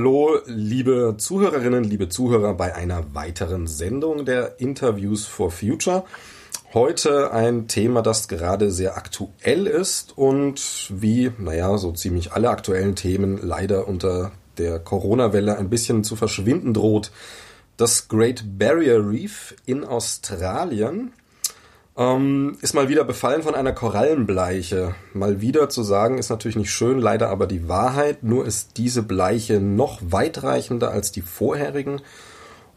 hallo, liebe Zuhörerinnen, liebe Zuhörer bei einer weiteren Sendung der Interviews for Future. Heute ein Thema, das gerade sehr aktuell ist und wie, naja, so ziemlich alle aktuellen Themen leider unter der Corona-Welle ein bisschen zu verschwinden droht. Das Great Barrier Reef in Australien ähm, ist mal wieder befallen von einer Korallenbleiche. Mal wieder zu sagen ist natürlich nicht schön, leider aber die Wahrheit. Nur ist diese Bleiche noch weitreichender als die vorherigen.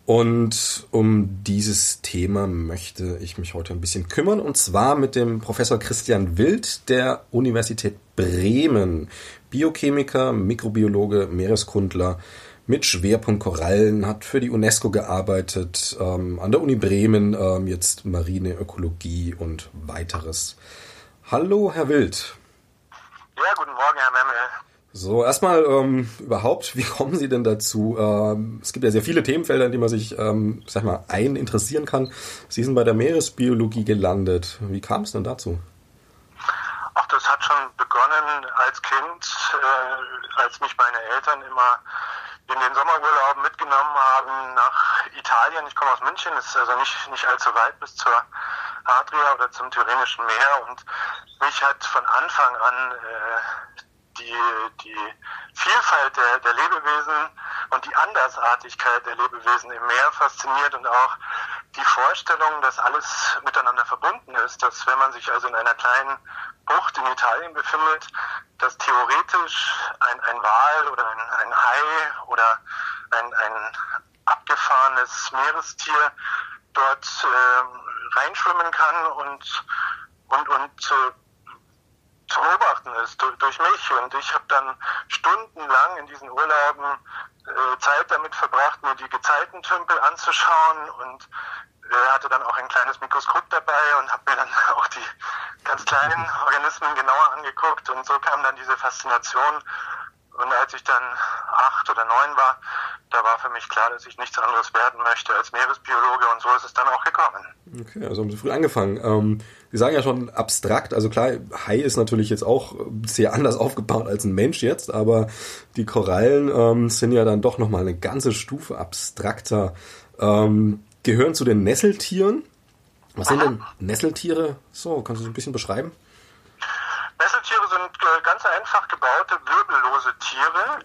Und um dieses Thema möchte ich mich heute ein bisschen kümmern. Und zwar mit dem Professor Christian Wild der Universität Bremen. Biochemiker, Mikrobiologe, Meereskundler mit Schwerpunkt Korallen, hat für die UNESCO gearbeitet, ähm, an der Uni Bremen ähm, jetzt Marineökologie und weiteres. Hallo, Herr Wild. Ja, guten Morgen, Herr Memmel. So, erstmal ähm, überhaupt, wie kommen Sie denn dazu? Ähm, es gibt ja sehr viele Themenfelder, in die man sich, ähm, sag mal, ein interessieren kann. Sie sind bei der Meeresbiologie gelandet. Wie kam es denn dazu? Ach, das hat schon begonnen als Kind, äh, als mich meine Eltern immer in den Sommerurlauben mitgenommen haben nach Italien. Ich komme aus München, ist also nicht, nicht allzu weit bis zur Adria oder zum Tyrrhenischen Meer und mich hat von Anfang an äh, die, die Vielfalt der, der Lebewesen und die Andersartigkeit der Lebewesen im Meer fasziniert und auch die Vorstellung, dass alles miteinander verbunden ist, dass wenn man sich also in einer kleinen Bucht in Italien befindet, dass theoretisch ein, ein Wal oder ein, ein Hai oder ein, ein abgefahrenes Meerestier dort äh, reinschwimmen kann und, und, und äh, zu beobachten ist durch, durch mich. Und ich habe dann stundenlang in diesen Urlauben äh, Zeit damit verbracht, mir die Gezeitentümpel anzuschauen und äh, hatte dann auch ein kleines Mikroskop dabei und habe mir dann auch die ganz kleinen Organismen genauer angeguckt und so kam dann diese Faszination. Und als ich dann acht oder neun war, da war für mich klar, dass ich nichts anderes werden möchte als Meeresbiologe und so ist es dann auch gekommen. Okay, also haben Sie früh angefangen. Ähm, Sie sagen ja schon abstrakt, also klar, Hai ist natürlich jetzt auch sehr anders aufgebaut als ein Mensch jetzt, aber die Korallen ähm, sind ja dann doch nochmal eine ganze Stufe abstrakter. Ähm, gehören zu den Nesseltieren. Was sind denn Nesseltiere? So, kannst du das ein bisschen beschreiben? Nesseltiere sind äh, ganz einfach gebaute, wirbellose Tiere,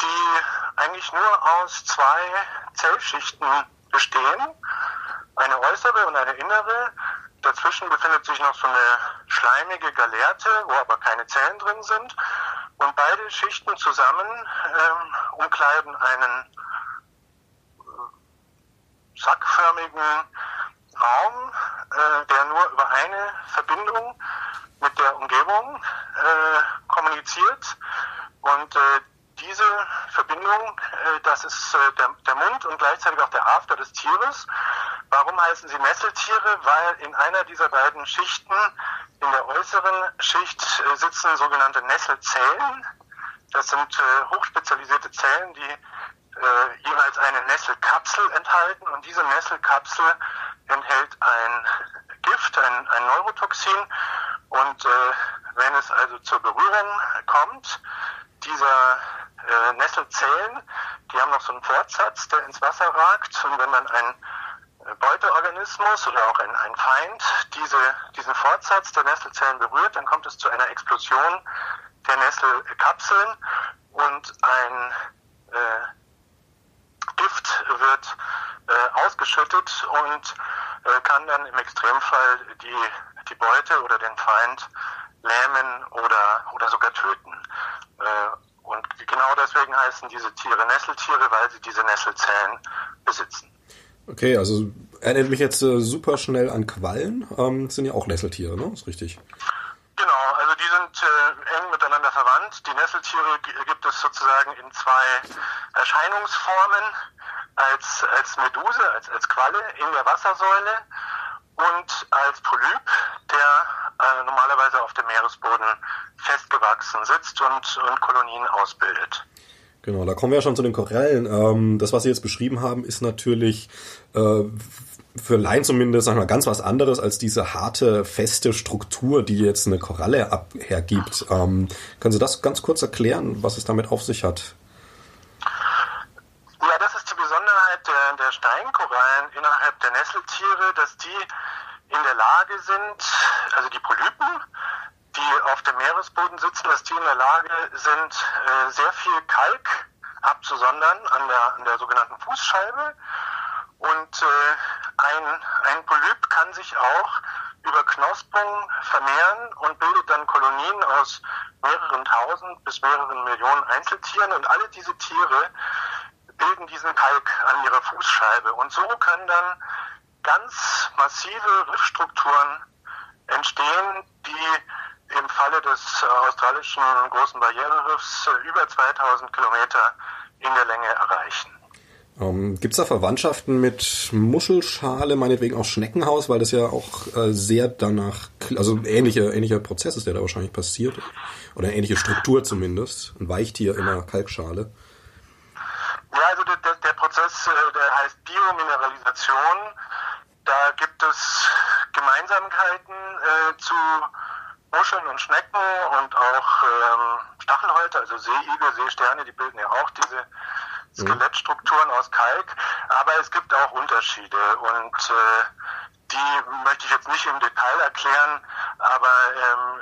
die eigentlich nur aus zwei Zellschichten bestehen. Eine äußere und eine innere. Dazwischen befindet sich noch so eine schleimige Galerte, wo aber keine Zellen drin sind. Und beide Schichten zusammen ähm, umkleiden einen sackförmigen Raum, äh, der nur über eine Verbindung mit der Umgebung äh, kommuniziert. Und äh, diese Verbindung, äh, das ist äh, der, Mund und gleichzeitig auch der After des Tieres. Warum heißen sie Nesseltiere? Weil in einer dieser beiden Schichten, in der äußeren Schicht, äh, sitzen sogenannte Nesselzellen. Das sind hochspezialisierte Zellen, die jeweils eine Nesselkapsel enthalten und diese Nesselkapsel enthält ein Gift, ein, ein Neurotoxin und wenn es also zur Berührung kommt, dieser äh, Nesselzellen, die haben noch so einen Fortsatz, der ins Wasser ragt. Und wenn dann ein äh, Beuteorganismus oder auch ein, ein Feind diese, diesen Fortsatz der Nesselzellen berührt, dann kommt es zu einer Explosion der Nesselkapseln. Und ein äh, Gift wird äh, ausgeschüttet und äh, kann dann im Extremfall die, die Beute oder den Feind lähmen oder, oder sogar töten. Und genau deswegen heißen diese Tiere Nesseltiere, weil sie diese Nesselzellen besitzen. Okay, also erinnert mich jetzt äh, super schnell an Quallen. Ähm, sind ja auch Nesseltiere, ne? Ist richtig. Genau, also die sind äh, eng miteinander verwandt. Die Nesseltiere gibt es sozusagen in zwei Erscheinungsformen. Als, als Meduse, als, als Qualle in der Wassersäule und als Polyp, der äh, normalerweise auf dem Meeresboden festgewachsen sitzt und, und Kolonien ausbildet. Genau, da kommen wir ja schon zu den Korallen. Ähm, das, was Sie jetzt beschrieben haben, ist natürlich äh, für Laien zumindest, sagen wir, ganz was anderes als diese harte, feste Struktur, die jetzt eine Koralle ab hergibt. Ähm, können Sie das ganz kurz erklären, was es damit auf sich hat? der, der Steinkorallen innerhalb der Nesseltiere, dass die in der Lage sind, also die Polypen, die auf dem Meeresboden sitzen, dass die in der Lage sind, äh, sehr viel Kalk abzusondern an der, an der sogenannten Fußscheibe. Und äh, ein, ein Polyp kann sich auch über Knospung vermehren und bildet dann Kolonien aus mehreren tausend bis mehreren Millionen Einzeltieren. Und alle diese Tiere bilden diesen Kalk an ihrer Fußscheibe. Und so können dann ganz massive Riffstrukturen entstehen, die im Falle des äh, australischen großen Barriereriffs äh, über 2000 Kilometer in der Länge erreichen. Ähm, Gibt es da Verwandtschaften mit Muschelschale, meinetwegen auch Schneckenhaus, weil das ja auch äh, sehr danach, also ähnliche, ähnlicher Prozess ist, der da wahrscheinlich passiert. Oder ähnliche Struktur zumindest. Ein Weichtier in einer Kalkschale. Ja, also der, der, der Prozess, äh, der heißt Biomineralisation. Da gibt es Gemeinsamkeiten äh, zu Muscheln und Schnecken und auch ähm, Stachelhäute, also Seeigel, Seesterne, die bilden ja auch diese Skelettstrukturen aus Kalk. Aber es gibt auch Unterschiede und äh, die möchte ich jetzt nicht im Detail erklären, aber ähm,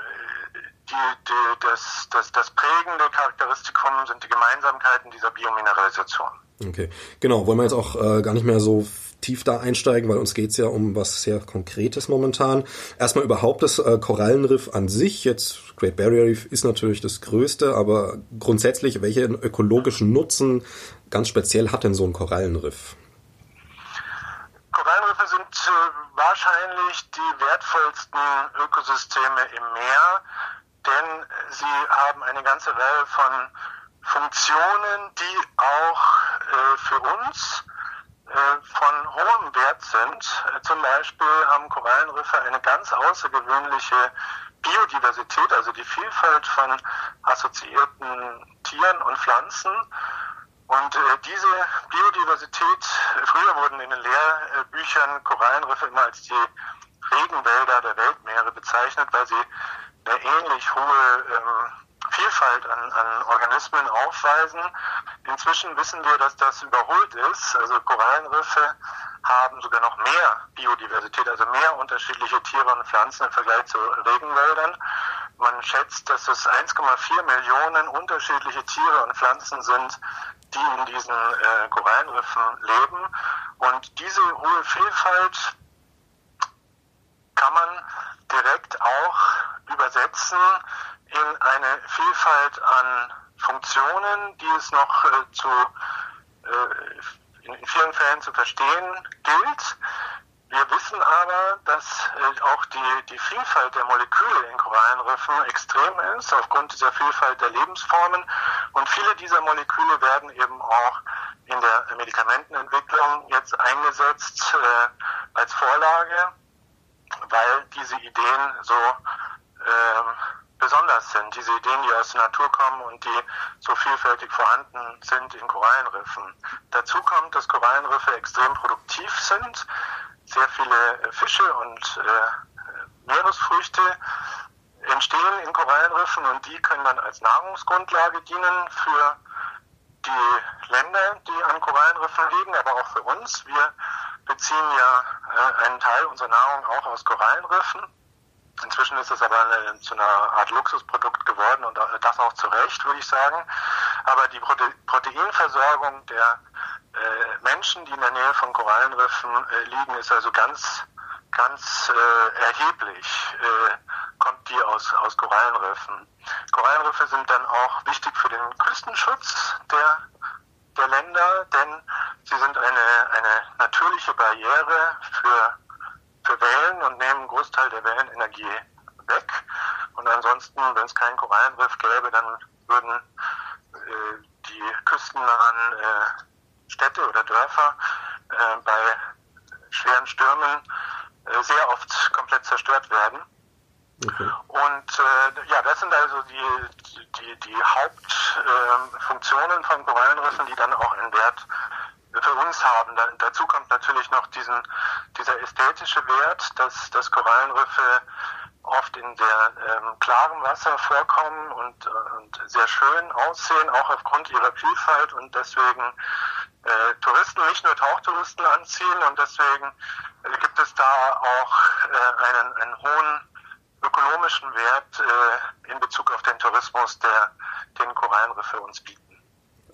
die, die, das, das, das prägende Charakteristikum sind die Gemeinsamkeiten dieser Biomineralisation. Okay, genau. Wollen wir jetzt auch äh, gar nicht mehr so tief da einsteigen, weil uns geht's ja um was sehr Konkretes momentan. Erstmal überhaupt das äh, Korallenriff an sich. Jetzt Great Barrier Reef ist natürlich das größte, aber grundsätzlich, welchen ökologischen Nutzen ganz speziell hat denn so ein Korallenriff? Korallenriffe sind äh, wahrscheinlich die wertvollsten Ökosysteme im Meer, denn sie haben eine ganze Reihe von Funktionen, die auch äh, für uns von hohem Wert sind. Äh, zum Beispiel haben Korallenriffe eine ganz außergewöhnliche Biodiversität, also die Vielfalt von assoziierten Tieren und Pflanzen. Und äh, diese Biodiversität, früher wurden in den Lehrbüchern Korallenriffe immer als die Regenwälder der Weltmeere bezeichnet, weil sie eine ähnlich hohe ähm, Vielfalt an, an Organismen aufweisen. Inzwischen wissen wir, dass das überholt ist. Also Korallenriffe haben sogar noch mehr Biodiversität, also mehr unterschiedliche Tiere und Pflanzen im Vergleich zu Regenwäldern. Man schätzt, dass es 1,4 Millionen unterschiedliche Tiere und Pflanzen sind, die in diesen äh, Korallenriffen leben. Und diese hohe Vielfalt kann man direkt auch übersetzen in eine Vielfalt an Funktionen, die es noch äh, zu, äh, in vielen Fällen zu verstehen gilt. Wir wissen aber, dass äh, auch die, die Vielfalt der Moleküle in Korallenriffen extrem ist, aufgrund dieser Vielfalt der Lebensformen. Und viele dieser Moleküle werden eben auch in der Medikamentenentwicklung jetzt eingesetzt äh, als Vorlage, weil diese Ideen so äh, besonders sind, diese Ideen, die aus der Natur kommen und die so vielfältig vorhanden sind in Korallenriffen. Dazu kommt, dass Korallenriffe extrem produktiv sind, sehr viele äh, Fische und äh, Meeresfrüchte entstehen in Korallenriffen und die können dann als Nahrungsgrundlage dienen für die Länder, die an Korallenriffen liegen, aber auch für uns. Wir beziehen ja äh, einen Teil unserer Nahrung auch aus Korallenriffen. Inzwischen ist es aber eine, zu einer Art Luxusprodukt geworden und das auch zu Recht, würde ich sagen. Aber die Prote Proteinversorgung der äh, Menschen, die in der Nähe von Korallenriffen äh, liegen, ist also ganz, ganz äh, erheblich, äh, kommt die aus, aus Korallenriffen. Korallenriffe sind dann auch wichtig für den Küstenschutz der, der Länder, denn sie sind eine, eine natürliche Barriere für für Wellen und nehmen einen Großteil der Wellenenergie weg. Und ansonsten, wenn es keinen Korallenriff gäbe, dann würden äh, die küstennahen äh, Städte oder Dörfer äh, bei schweren Stürmen äh, sehr oft komplett zerstört werden. Okay. Und äh, ja, das sind also die, die, die Hauptfunktionen äh, von Korallenriffen, die dann auch einen Wert für uns haben. Da, dazu kommt natürlich noch diesen, dieser ästhetische Wert, dass, dass Korallenriffe oft in sehr ähm, klarem Wasser vorkommen und, äh, und sehr schön aussehen, auch aufgrund ihrer Vielfalt und deswegen äh, Touristen, nicht nur Tauchtouristen anziehen und deswegen äh, gibt es da auch äh, einen, einen hohen ökonomischen Wert äh, in Bezug auf den Tourismus, der den Korallenriffe uns bieten.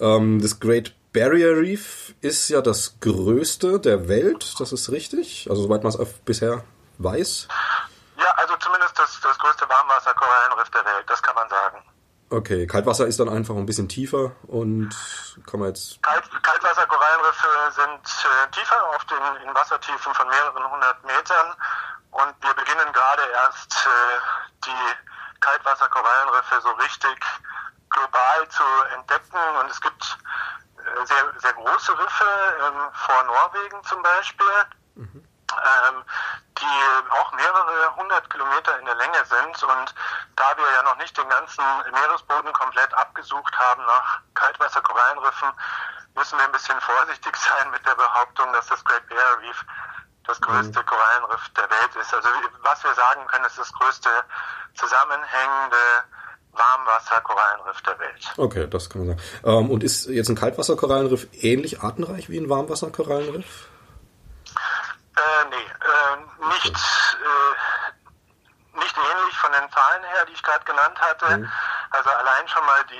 Ähm, das Great Barrier Reef ist ja das größte der Welt, das ist richtig, also soweit man es bisher weiß. Ja, also zumindest das, das größte Warmwasser-Korallenriff der Welt, das kann man sagen. Okay, Kaltwasser ist dann einfach ein bisschen tiefer und kann man jetzt. Kalt, Kaltwasserkorallenriffe sind äh, tiefer auf den in Wassertiefen von mehreren hundert Metern und wir beginnen gerade erst äh, die Kaltwasserkorallenriffe so richtig global zu entdecken und es gibt sehr, sehr große Riffe ähm, vor Norwegen zum Beispiel. Mhm ähm, die auch mehrere hundert Kilometer in der Länge sind. Und da wir ja noch nicht den ganzen Meeresboden komplett abgesucht haben nach Kaltwasserkorallenriffen, müssen wir ein bisschen vorsichtig sein mit der Behauptung, dass das Great Barrier Reef das größte mhm. Korallenriff der Welt ist. Also was wir sagen können, ist das größte zusammenhängende Warmwasser-Korallenriff der Welt. Okay, das kann man sagen. Ähm, und ist jetzt ein Kaltwasser-Korallenriff ähnlich artenreich wie ein Warmwasser-Korallenriff? Äh, nee, äh, nicht, äh, nicht ähnlich von den Zahlen her, die ich gerade genannt hatte. Mhm. Also allein schon mal die,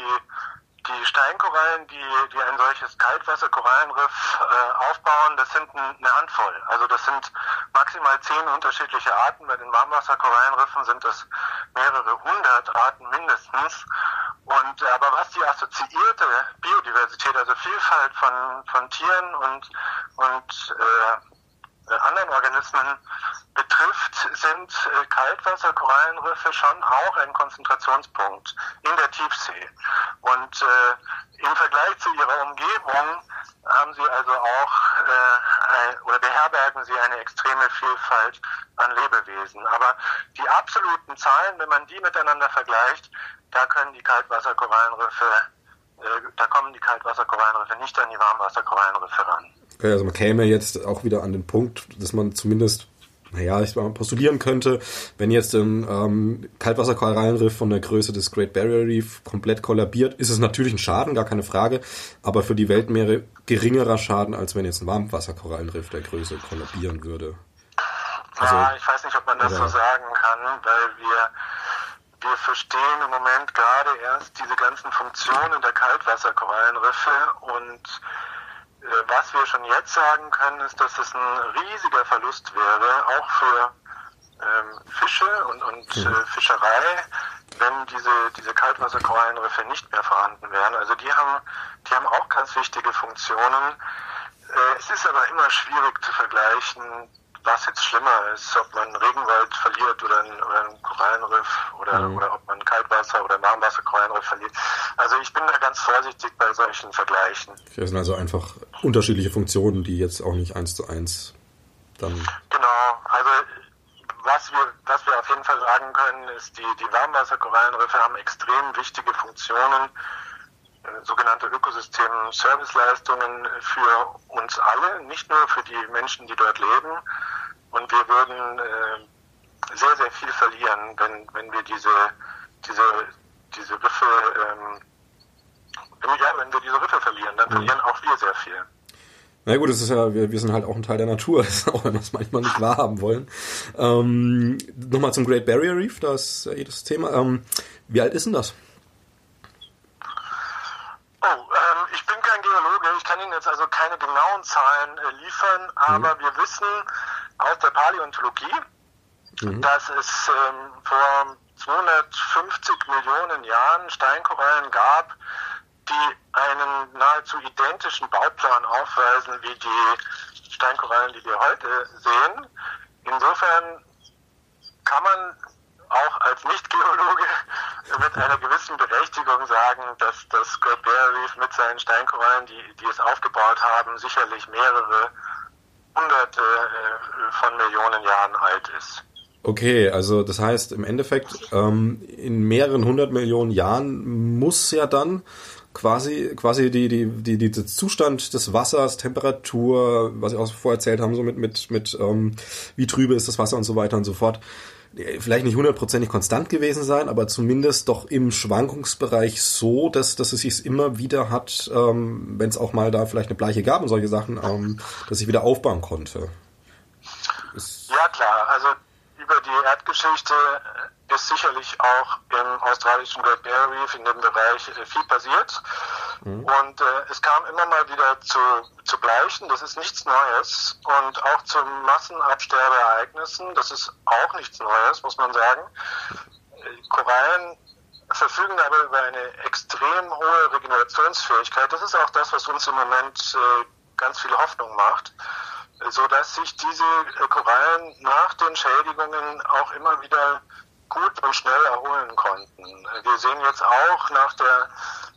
die Steinkorallen, die, die ein solches Kaltwasserkorallenriff äh, aufbauen, das sind eine Handvoll. Also das sind maximal zehn unterschiedliche Arten. Bei den Warmwasserkorallenriffen sind das mehrere hundert Arten mindestens. Und aber was die assoziierte Biodiversität, also Vielfalt von, von Tieren und, und äh, äh, anderen Organismen betrifft, sind äh, Kaltwasserkorallenriffe schon auch ein Konzentrationspunkt in der Tiefsee. Und äh, im Vergleich zu ihrer Umgebung haben sie also auch äh, oder beherbergen sie eine extreme Vielfalt an Lebewesen. Aber die absoluten Zahlen, wenn man die miteinander vergleicht, da können die Kaltwasserkorallenriffe, äh, da kommen die Kaltwasserkorallenriffe nicht an die Warmwasserkorallenriffe ran. Also man käme jetzt auch wieder an den Punkt, dass man zumindest, naja, ich postulieren könnte, wenn jetzt ein ähm, Kaltwasserkorallenriff von der Größe des Great Barrier Reef komplett kollabiert, ist es natürlich ein Schaden, gar keine Frage, aber für die Weltmeere geringerer Schaden, als wenn jetzt ein Warmwasserkorallenriff der Größe kollabieren würde. Also, ja, ich weiß nicht, ob man das so sagen kann, weil wir, wir verstehen im Moment gerade erst diese ganzen Funktionen der Kaltwasserkorallenriffe und was wir schon jetzt sagen können, ist, dass es ein riesiger Verlust wäre, auch für ähm, Fische und, und mhm. äh, Fischerei, wenn diese, diese Kaltwasserkorallenriffe nicht mehr vorhanden wären. Also die haben, die haben auch ganz wichtige Funktionen. Äh, es ist aber immer schwierig zu vergleichen, was jetzt schlimmer ist, ob man Regenwald verliert oder ein, oder ein Korallenriff oder, mhm. oder ob man Kaltwasser- oder Warmwasserkorallenriff verliert. Also ich bin da ganz vorsichtig bei solchen Vergleichen. Das sind also einfach unterschiedliche Funktionen, die jetzt auch nicht eins zu eins dann. Genau, also was wir, was wir auf jeden Fall sagen können, ist, die, die Warmwasserkorallenriffe haben extrem wichtige Funktionen sogenannte Ökosystem-Serviceleistungen für uns alle, nicht nur für die Menschen, die dort leben. Und wir würden äh, sehr, sehr viel verlieren, wenn, wenn wir diese, diese, diese Riffe, ähm, wenn, ja, wenn wir diese Riffe verlieren, dann mhm. verlieren auch wir sehr viel. Na gut, das ist ja, wir, wir sind halt auch ein Teil der Natur, auch wenn wir es manchmal nicht wahrhaben wollen. Ähm, Nochmal zum Great Barrier Reef, das ist ja jedes Thema. Ähm, wie alt ist denn das? Kann Ihnen jetzt also keine genauen Zahlen äh, liefern, aber mhm. wir wissen aus der Paläontologie, mhm. dass es ähm, vor 250 Millionen Jahren Steinkorallen gab, die einen nahezu identischen Bauplan aufweisen wie die Steinkorallen, die wir heute sehen. Insofern kann man auch als Nicht-Geologe mit einer gewissen Berechtigung sagen, dass das Great Barrier Reef mit seinen Steinkorallen, die, die es aufgebaut haben, sicherlich mehrere hunderte äh, von Millionen Jahren alt ist. Okay, also das heißt im Endeffekt, ähm, in mehreren hundert Millionen Jahren muss ja dann quasi, quasi die, die, die, die, Zustand des Wassers, Temperatur, was ich auch vorher erzählt haben, so mit, mit, mit ähm, wie trübe ist das Wasser und so weiter und so fort. Vielleicht nicht hundertprozentig konstant gewesen sein, aber zumindest doch im Schwankungsbereich so, dass, dass es sich immer wieder hat, ähm, wenn es auch mal da vielleicht eine Bleiche gab und solche Sachen, ähm, dass ich wieder aufbauen konnte. Ist ja klar, also über die Erdgeschichte ist sicherlich auch im australischen Great Barrier Reef in dem Bereich äh, viel passiert. Mhm. Und äh, es kam immer mal wieder zu, zu Bleichen, das ist nichts Neues. Und auch zu Massenabsterbeereignissen, das ist auch nichts Neues, muss man sagen. Äh, Korallen verfügen aber über eine extrem hohe Regenerationsfähigkeit. Das ist auch das, was uns im Moment äh, ganz viel Hoffnung macht so dass sich diese äh, Korallen nach den Schädigungen auch immer wieder gut und schnell erholen konnten. Wir sehen jetzt auch nach der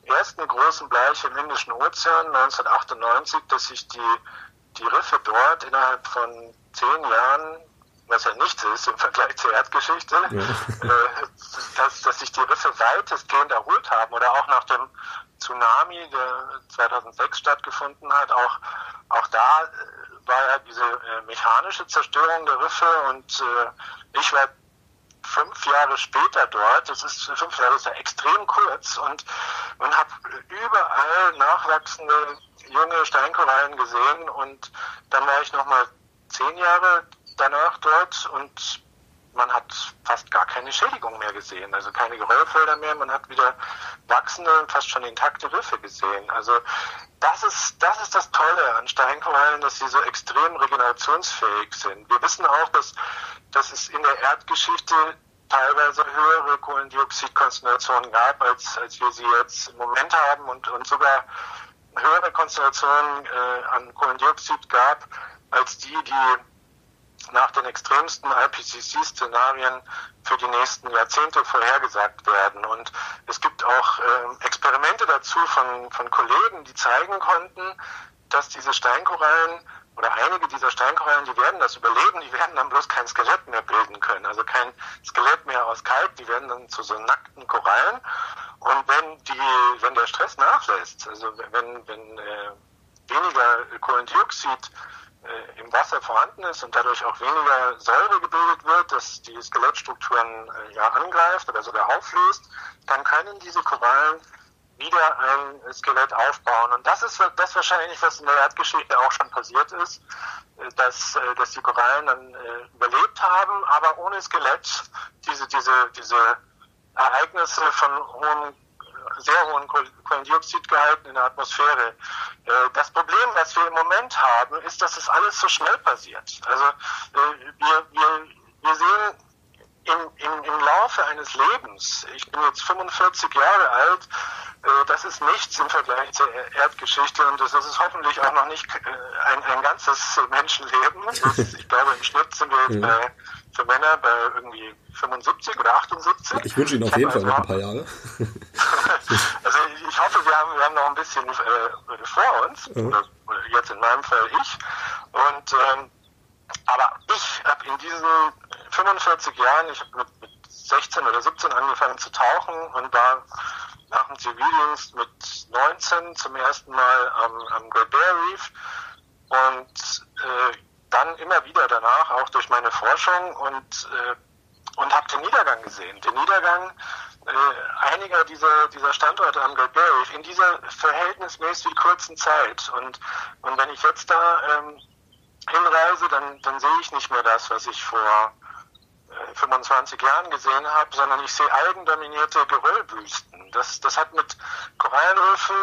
ersten großen Bleiche im Indischen Ozean 1998, dass sich die, die Riffe dort innerhalb von zehn Jahren, was ja nichts ist im Vergleich zur Erdgeschichte, ja. äh, dass, dass sich die Riffe weitestgehend erholt haben oder auch nach dem Tsunami, der 2006 stattgefunden hat, auch, auch da äh, war ja diese äh, mechanische Zerstörung der Riffe und ich war fünf Jahre später dort, das ist fünf Jahre ist ja extrem kurz. Und, und habe überall nachwachsende junge Steinkorallen gesehen. Und dann war ich nochmal zehn Jahre danach dort und man hat fast gar keine Schädigung mehr gesehen, also keine Geröllfelder mehr, man hat wieder wachsende, fast schon intakte Riffe gesehen. Also das ist, das ist das Tolle an Steinkorallen, dass sie so extrem regenerationsfähig sind. Wir wissen auch, dass, dass es in der Erdgeschichte teilweise höhere Kohlendioxidkonzentrationen gab, als, als wir sie jetzt im Moment haben und, und sogar höhere Konzentrationen äh, an Kohlendioxid gab, als die, die nach den extremsten IPCC-Szenarien für die nächsten Jahrzehnte vorhergesagt werden. Und es gibt auch äh, Experimente dazu von, von Kollegen, die zeigen konnten, dass diese Steinkorallen oder einige dieser Steinkorallen, die werden das überleben, die werden dann bloß kein Skelett mehr bilden können, also kein Skelett mehr aus Kalk, die werden dann zu so nackten Korallen. Und wenn die, wenn der Stress nachlässt, also wenn, wenn äh, weniger Kohlendioxid äh, im Wasser vorhanden ist und dadurch auch weniger Säure gebildet wird, dass die Skelettstrukturen äh, ja angreift oder sogar auflöst, dann können diese Korallen wieder ein Skelett aufbauen. Und das ist das wahrscheinlich, was in der Erdgeschichte auch schon passiert ist, äh, dass, äh, dass die Korallen dann äh, überlebt haben, aber ohne Skelett diese, diese, diese Ereignisse von hohen sehr hohen Kohlendioxidgehalten in der Atmosphäre. Äh, das Problem, was wir im Moment haben, ist, dass es alles so schnell passiert. Also äh, wir, wir, wir sehen im, im, im Laufe eines Lebens, ich bin jetzt 45 Jahre alt, äh, das ist nichts im Vergleich zur Erdgeschichte und das ist hoffentlich auch noch nicht ein, ein ganzes Menschenleben. Ich glaube, im Schnitt sind wir jetzt bei für Männer bei irgendwie 75 oder 78. Ich wünsche Ihnen auf jeden Fall noch ein paar Jahre. also ich hoffe, wir haben, wir haben noch ein bisschen äh, vor uns, mhm. oder, oder, jetzt in meinem Fall ich. Und ähm, aber ich habe in diesen 45 Jahren, ich habe mit, mit 16 oder 17 angefangen zu tauchen und war nach dem Zivildienst mit 19 zum ersten Mal am, am Great Bear Reef und äh, dann immer wieder danach, auch durch meine Forschung und, äh, und habe den Niedergang gesehen. Den Niedergang äh, einiger dieser, dieser Standorte am Great Barrier in dieser verhältnismäßig kurzen Zeit. Und, und wenn ich jetzt da ähm, hinreise, dann, dann sehe ich nicht mehr das, was ich vor 25 äh, Jahren gesehen habe, sondern ich sehe algendominierte Geröllwüsten. Das, das hat mit Korallenriffen,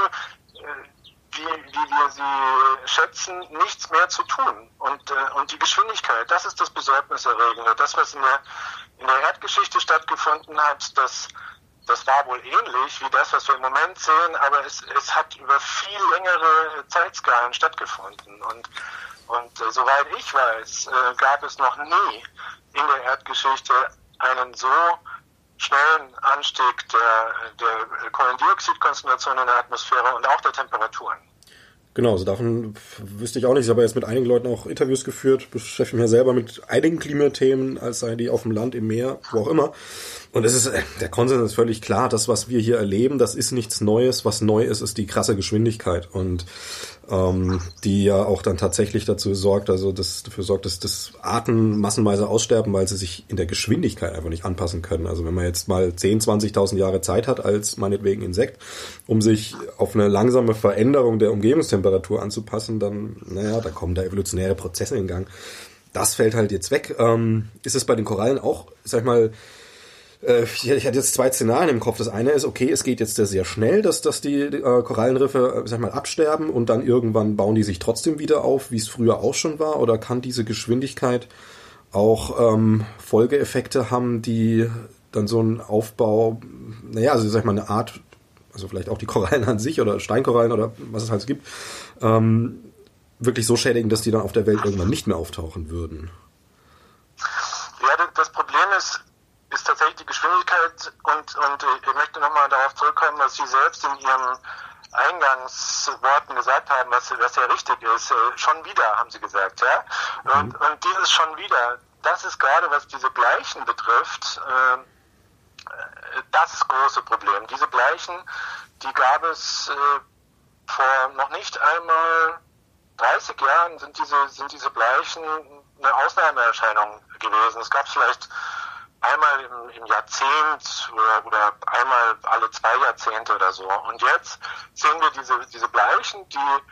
äh, wie, wie wir sie schätzen, nichts mehr zu tun. Und, äh, und die Geschwindigkeit, das ist das Besorgniserregende. Das, was in der, in der Erdgeschichte stattgefunden hat, das, das war wohl ähnlich wie das, was wir im Moment sehen, aber es, es hat über viel längere Zeitskalen stattgefunden. Und, und äh, soweit ich weiß, äh, gab es noch nie in der Erdgeschichte einen so schnellen Anstieg der, der Kohlendioxidkonzentration in der Atmosphäre und auch der Temperaturen. Genau, also davon wüsste ich auch nicht. Ich habe jetzt mit einigen Leuten auch Interviews geführt, beschäftige mich ja selber mit einigen Klimathemen, als sei die auf dem Land, im Meer, wo auch immer. Und es ist, äh, der Konsens ist völlig klar, das, was wir hier erleben, das ist nichts Neues. Was neu ist, ist die krasse Geschwindigkeit. Und ähm, die ja auch dann tatsächlich dazu sorgt, also das dafür sorgt, dass das Arten massenweise aussterben, weil sie sich in der Geschwindigkeit einfach nicht anpassen können. Also wenn man jetzt mal 10, 20.000 Jahre Zeit hat als meinetwegen Insekt, um sich auf eine langsame Veränderung der Umgebungstemperatur anzupassen, dann, naja, da kommen da evolutionäre Prozesse in Gang. Das fällt halt jetzt weg. Ähm, ist es bei den Korallen auch, sag ich mal, ich hatte jetzt zwei Szenarien im Kopf. Das eine ist, okay, es geht jetzt sehr schnell, dass, dass die äh, Korallenriffe, äh, sag mal, absterben und dann irgendwann bauen die sich trotzdem wieder auf, wie es früher auch schon war? Oder kann diese Geschwindigkeit auch ähm, Folgeeffekte haben, die dann so einen Aufbau, naja, also sag ich mal, eine Art, also vielleicht auch die Korallen an sich oder Steinkorallen oder was es halt gibt, ähm, wirklich so schädigen, dass die dann auf der Welt irgendwann nicht mehr auftauchen würden? Ja, das Problem ist, ist tatsächlich die Geschwindigkeit und, und ich möchte nochmal darauf zurückkommen, dass Sie selbst in Ihren Eingangsworten gesagt haben, was, was ja richtig ist. Äh, schon wieder, haben Sie gesagt, ja? Und, mhm. und dieses schon wieder, das ist gerade, was diese Gleichen betrifft, äh, das große Problem. Diese Gleichen, die gab es äh, vor noch nicht einmal 30 Jahren sind diese, sind diese Bleichen eine Ausnahmeerscheinung gewesen. Es gab vielleicht einmal im, im Jahrzehnt oder, oder, einmal alle zwei Jahrzehnte oder so. Und jetzt sehen wir diese, diese Bleichen, die,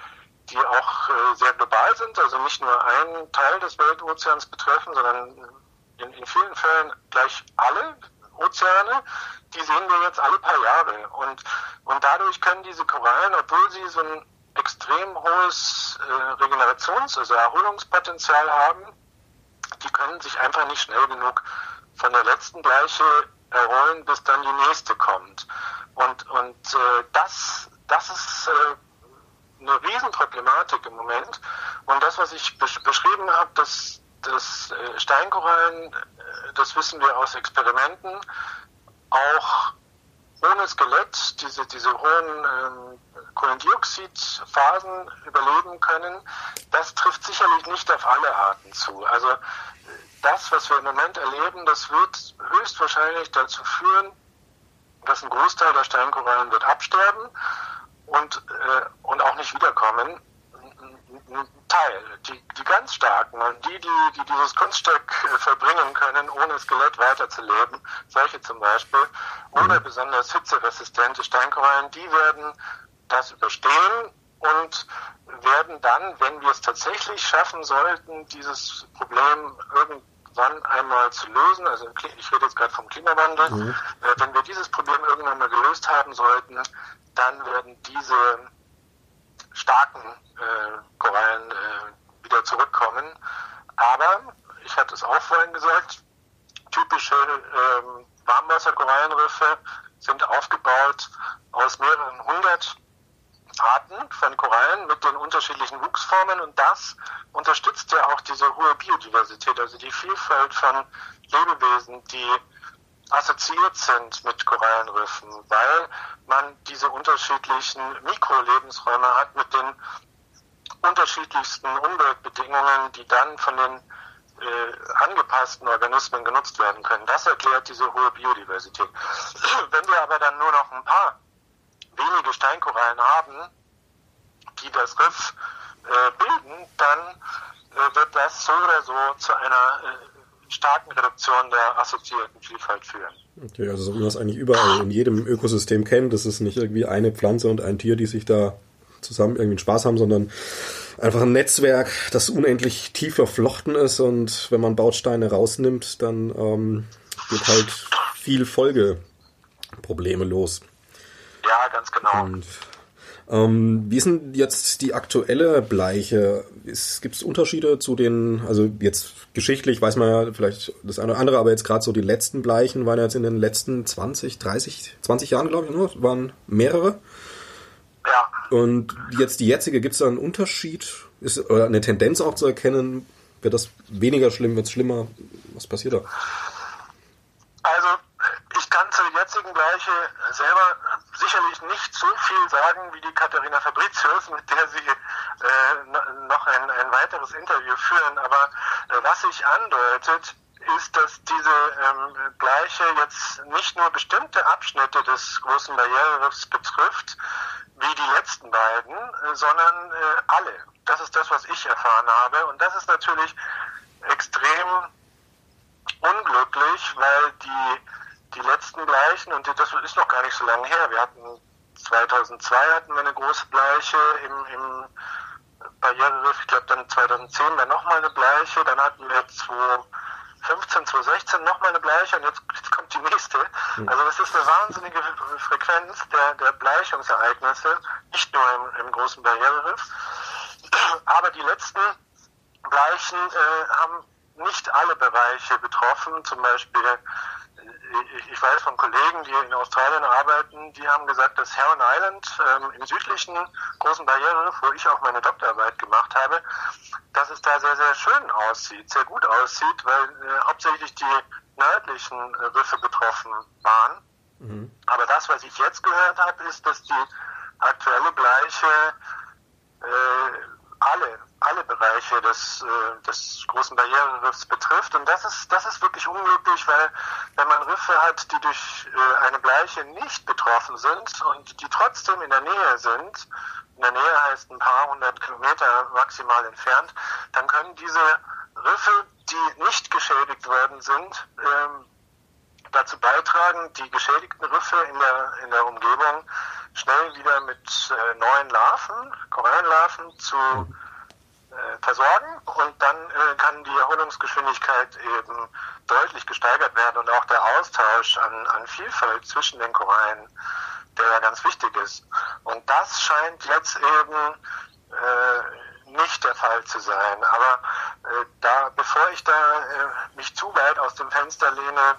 die auch äh, sehr global sind, also nicht nur einen Teil des Weltozeans betreffen, sondern in, in vielen Fällen gleich alle Ozeane, die sehen wir jetzt alle paar Jahre. Und, und dadurch können diese Korallen, obwohl sie so ein extrem hohes äh, Regenerations-, also Erholungspotenzial haben, die können sich einfach nicht schnell genug von der letzten Bleiche errollen, bis dann die nächste kommt. Und, und äh, das, das ist äh, eine Riesenproblematik im Moment. Und das, was ich besch beschrieben habe, dass, dass äh, Steinkorallen, äh, das wissen wir aus Experimenten, auch ohne Skelett diese, diese hohen ähm, Kohlendioxidphasen überleben können, das trifft sicherlich nicht auf alle Arten zu. Also das, was wir im Moment erleben, das wird höchstwahrscheinlich dazu führen, dass ein Großteil der Steinkorallen wird absterben und, äh, und auch nicht wiederkommen. Ein Teil, die, die ganz starken und die, die, die dieses Kunststück äh, verbringen können, ohne Skelett weiterzuleben, solche zum Beispiel, oder mhm. besonders hitzeresistente Steinkorallen, die werden das überstehen und werden dann, wenn wir es tatsächlich schaffen sollten, dieses Problem irgendwann einmal zu lösen, also ich rede jetzt gerade vom Klimawandel, mhm. äh, wenn wir dieses Problem irgendwann mal gelöst haben sollten, dann werden diese starken äh, Korallen äh, wieder zurückkommen. Aber, ich hatte es auch vorhin gesagt, typische ähm, Warmwasserkorallenriffe sind aufgebaut aus mehreren hundert Arten von Korallen mit den unterschiedlichen Wuchsformen und das unterstützt ja auch diese hohe Biodiversität, also die Vielfalt von Lebewesen, die assoziiert sind mit Korallenriffen, weil man diese unterschiedlichen Mikrolebensräume hat mit den unterschiedlichsten Umweltbedingungen, die dann von den äh, angepassten Organismen genutzt werden können. Das erklärt diese hohe Biodiversität. Wenn wir aber dann nur noch ein paar wenige Steinkorallen haben, die das Riff äh, bilden, dann äh, wird das so oder so zu einer äh, starken Reduktion der assoziierten Vielfalt führen. Okay, also so wie man es eigentlich überall in jedem Ökosystem kennt, das ist nicht irgendwie eine Pflanze und ein Tier, die sich da zusammen irgendwie Spaß haben, sondern einfach ein Netzwerk, das unendlich tief verflochten ist und wenn man Bausteine rausnimmt, dann ähm, geht halt viel Folgeprobleme los. Ja, ganz genau. Und, ähm, wie ist denn jetzt die aktuelle Bleiche? Gibt es Unterschiede zu den, also jetzt geschichtlich weiß man ja vielleicht das eine oder andere, aber jetzt gerade so die letzten Bleichen waren ja jetzt in den letzten 20, 30, 20 Jahren, glaube ich, nur, waren mehrere. Ja. Und jetzt die jetzige, gibt es da einen Unterschied? Ist oder eine Tendenz auch zu erkennen? Wird das weniger schlimm, wird es schlimmer? Was passiert da? Also ich kann zur jetzigen Bleiche selber sicherlich nicht so viel sagen wie die Katharina Fabricius, mit der sie äh, noch ein, ein weiteres Interview führen, aber äh, was sich andeutet, ist, dass diese ähm, Bleiche jetzt nicht nur bestimmte Abschnitte des großen Barriereriffs betrifft, wie die letzten beiden, äh, sondern äh, alle. Das ist das, was ich erfahren habe. Und das ist natürlich extrem unglücklich, weil die, die letzten Bleichen, und das ist noch gar nicht so lange her, wir hatten 2002 hatten wir eine große Bleiche im, im Barriereriff, ich glaube dann 2010 dann nochmal eine Bleiche, dann hatten wir 2015, 2016 nochmal eine Bleiche und jetzt, jetzt kommt die nächste. Hm. Also das ist eine wahnsinnige Frequenz der, der Bleichungsereignisse, nicht nur im, im großen Barriereriff. Aber die letzten Bleichen äh, haben nicht alle Bereiche betroffen. Zum Beispiel, ich weiß von Kollegen, die in Australien arbeiten, die haben gesagt, dass Heron Island ähm, im südlichen großen Barriere, wo ich auch meine Doktorarbeit gemacht habe, dass es da sehr, sehr schön aussieht, sehr gut aussieht, weil äh, hauptsächlich die nördlichen äh, Riffe betroffen waren. Mhm. Aber das, was ich jetzt gehört habe, ist, dass die aktuelle Bleiche äh, alle, alle Bereiche des, äh, des großen Barriereriffs betrifft. Und das ist, das ist wirklich unglücklich, weil wenn man Riffe hat, die durch äh, eine Bleiche nicht betroffen sind und die trotzdem in der Nähe sind, in der Nähe heißt ein paar hundert Kilometer maximal entfernt, dann können diese Riffe, die nicht geschädigt worden sind, ähm, dazu beitragen, die geschädigten Riffe in der, in der Umgebung schnell wieder mit äh, neuen Larven, Korallenlarven zu äh, versorgen und dann äh, kann die Erholungsgeschwindigkeit eben deutlich gesteigert werden und auch der Austausch an, an Vielfalt zwischen den Korallen, der ja ganz wichtig ist. Und das scheint jetzt eben äh, nicht der Fall zu sein. Aber äh, da, bevor ich da äh, mich zu weit aus dem Fenster lehne,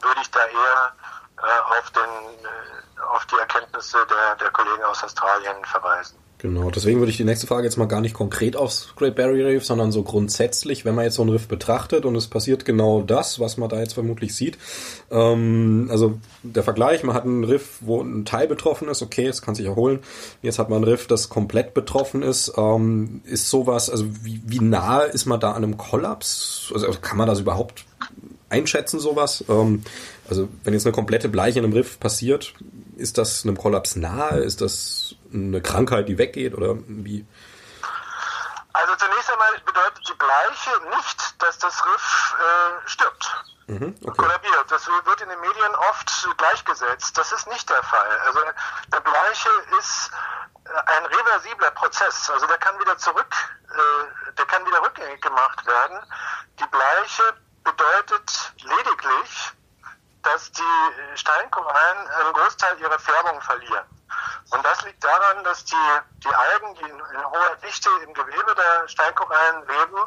würde ich da eher äh, auf, den, äh, auf die Erkenntnisse der, der Kollegen aus Australien verweisen. Genau, deswegen würde ich die nächste Frage jetzt mal gar nicht konkret aufs Great Barrier Reef, sondern so grundsätzlich, wenn man jetzt so ein Riff betrachtet und es passiert genau das, was man da jetzt vermutlich sieht. Ähm, also der Vergleich, man hat ein Riff, wo ein Teil betroffen ist, okay, es kann sich erholen. Jetzt hat man ein Riff, das komplett betroffen ist. Ähm, ist sowas, also wie, wie nahe ist man da an einem Kollaps? Also kann man das überhaupt einschätzen, sowas? Ähm, also wenn jetzt eine komplette Bleiche in einem Riff passiert, ist das einem Kollaps nahe? Ist das eine Krankheit, die weggeht oder wie? Also zunächst einmal bedeutet die Bleiche nicht, dass das Riff äh, stirbt. Mhm, okay. Kollabiert. Das wird in den Medien oft gleichgesetzt. Das ist nicht der Fall. Also der Bleiche ist ein reversibler Prozess. Also der kann wieder zurück, äh, der kann wieder rückgängig gemacht werden. Die Bleiche bedeutet lediglich, dass die Steinkorallen einen Großteil ihrer Färbung verlieren. Und das liegt daran, dass die, die Algen, die in, in hoher Dichte im Gewebe der Steinkorallen leben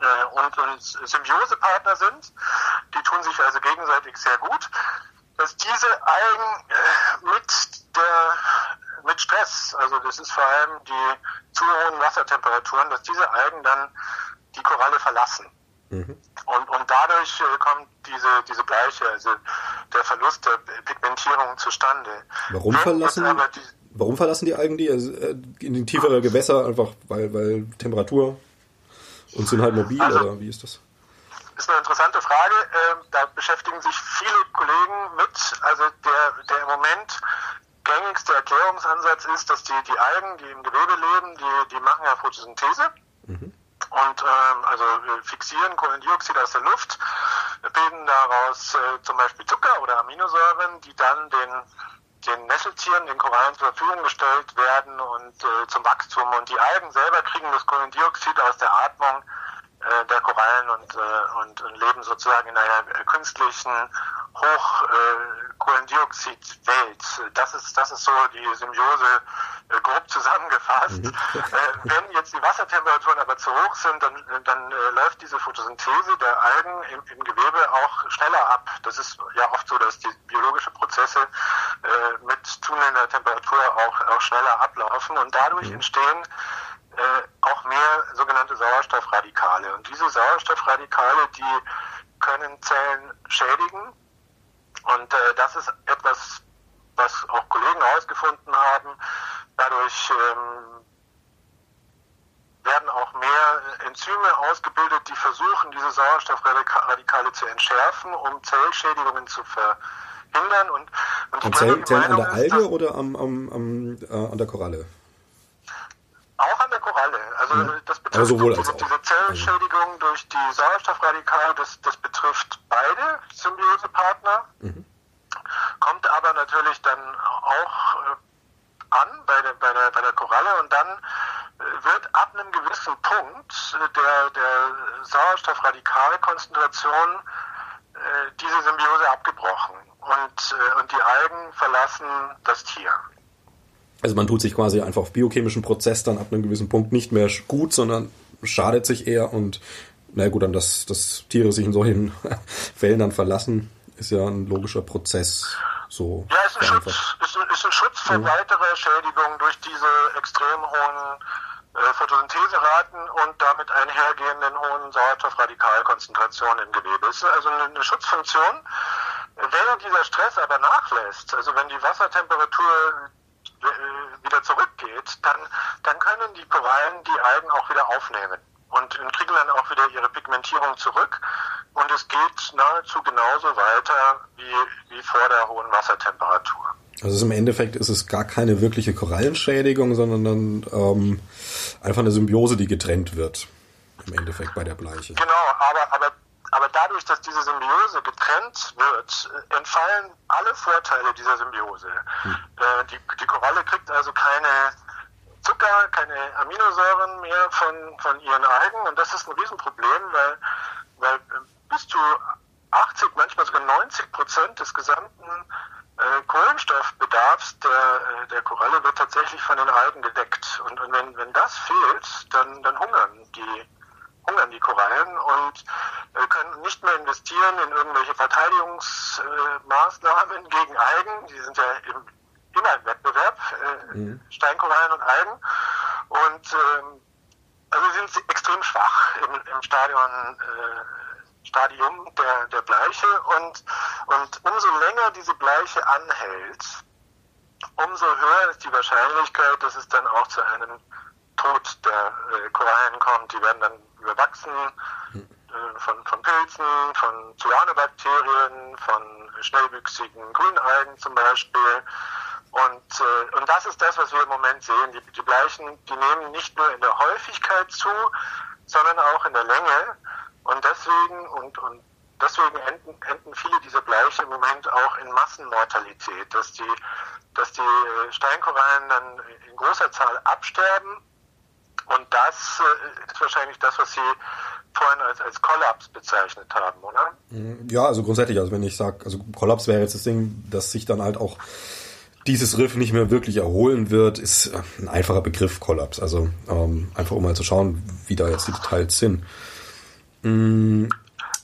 äh, und, und Symbiosepartner sind, die tun sich also gegenseitig sehr gut, dass diese Algen äh, mit der mit Stress, also das ist vor allem die zu hohen Wassertemperaturen, dass diese Algen dann die Koralle verlassen. Mhm. Und, und dadurch äh, kommt diese, diese Bleiche, also der Verlust der Pigmentierung zustande. Warum verlassen, die, warum verlassen die Algen die also, äh, in tiefere Gewässer? Einfach weil, weil Temperatur und sind halt mobil also, oder wie ist das? Ist eine interessante Frage. Ähm, da beschäftigen sich viele Kollegen mit. Also der, der im Moment gängigste Erklärungsansatz ist, dass die, die Algen, die im Gewebe leben, die, die machen ja Photosynthese. Mhm und ähm, also fixieren Kohlendioxid aus der Luft, bilden daraus äh, zum Beispiel Zucker oder Aminosäuren, die dann den den Nesseltieren, den Korallen zur Verfügung gestellt werden und äh, zum Wachstum. Und die Algen selber kriegen das Kohlendioxid aus der Atmung äh, der Korallen und, äh, und, und leben sozusagen in einer künstlichen Hochkohlendioxidwelt. Das ist, das ist so die Symbiose äh, grob zusammengefasst. Mhm. Äh, wenn jetzt die Wassertemperaturen aber zu hoch sind, dann, dann äh, läuft diese Photosynthese der Algen im, im, Gewebe auch schneller ab. Das ist ja oft so, dass die biologische Prozesse äh, mit zunehmender Temperatur auch, auch schneller ablaufen und dadurch mhm. entstehen äh, auch mehr sogenannte Sauerstoffradikale. Und diese Sauerstoffradikale, die können Zellen schädigen. Und äh, das ist etwas, was auch Kollegen herausgefunden haben. Dadurch ähm, werden auch mehr Enzyme ausgebildet, die versuchen, diese Sauerstoffradikale zu entschärfen, um Zellschädigungen zu verhindern. Und, und an Zellen, Zellen an der Alge oder am, am, am äh, an der Koralle? Auch an der Koralle. Also ja. das betrifft sowohl diese, diese Zellschädigung durch die Sauerstoffradikale, das, das betrifft beide Symbiosepartner, mhm. kommt aber natürlich dann auch äh, an bei der, bei der, bei der Koralle und dann äh, wird ab einem gewissen Punkt äh, der, der Sauerstoffradikalkonzentration diese Symbiose abgebrochen und, und die Algen verlassen das Tier. Also man tut sich quasi einfach auf biochemischen Prozess dann ab einem gewissen Punkt nicht mehr gut, sondern schadet sich eher und na gut, dann dass, dass Tiere sich in solchen Fällen dann verlassen, ist ja ein logischer Prozess. So ja, ist ein, Schutz, ist, ist ein Schutz vor mhm. weiterer Schädigung durch diese extrem hohen äh, Photosyntheseraten und damit einhergehenden hohen Sauerstoffradikalkonzentrationen im Gewebe. Es ist also eine, eine Schutzfunktion. Wenn dieser Stress aber nachlässt, also wenn die Wassertemperatur wieder zurückgeht, dann, dann können die Korallen die Algen auch wieder aufnehmen und kriegen dann auch wieder ihre Pigmentierung zurück. Und es geht nahezu genauso weiter wie, wie vor der hohen Wassertemperatur. Also im Endeffekt ist es gar keine wirkliche Korallenschädigung, sondern dann ähm, einfach eine Symbiose, die getrennt wird. Im Endeffekt bei der Bleiche. Genau, aber, aber, aber dadurch, dass diese Symbiose getrennt wird, entfallen alle Vorteile dieser Symbiose. Hm. Äh, die, die Koralle kriegt also keine Zucker, keine Aminosäuren mehr von, von ihren Algen und das ist ein Riesenproblem, weil, weil bis zu 80, manchmal sogar 90 Prozent des gesamten äh, Kohlenstoffbedarfs der, äh, der Koralle wird tatsächlich von den Algen gedeckt. Und, und wenn, wenn das fehlt, dann, dann hungern die hungern die Korallen und äh, können nicht mehr investieren in irgendwelche Verteidigungsmaßnahmen gegen Algen. Die sind ja im, immer im Wettbewerb, äh, mhm. Steinkorallen und Algen. Und ähm, also sind sie extrem schwach im, im Stadion äh, Stadium der, der Bleiche und, und umso länger diese Bleiche anhält, umso höher ist die Wahrscheinlichkeit, dass es dann auch zu einem Tod der äh, Korallen kommt. Die werden dann überwachsen äh, von, von Pilzen, von Cyanobakterien, von schnellwüchsigen Grünalgen zum Beispiel. Und, äh, und das ist das, was wir im Moment sehen. Die, die Bleichen, die nehmen nicht nur in der Häufigkeit zu, sondern auch in der Länge. Und deswegen, und, und deswegen enden, enden viele dieser Bleiche im Moment auch in Massenmortalität, dass die, dass die Steinkorallen dann in großer Zahl absterben. Und das äh, ist wahrscheinlich das, was Sie vorhin als, als Kollaps bezeichnet haben, oder? Ja, also grundsätzlich, also wenn ich sage, also Kollaps wäre jetzt das Ding, dass sich dann halt auch dieses Riff nicht mehr wirklich erholen wird, ist äh, ein einfacher Begriff Kollaps. Also ähm, einfach um mal zu schauen, wie da jetzt die Details sind. Mm.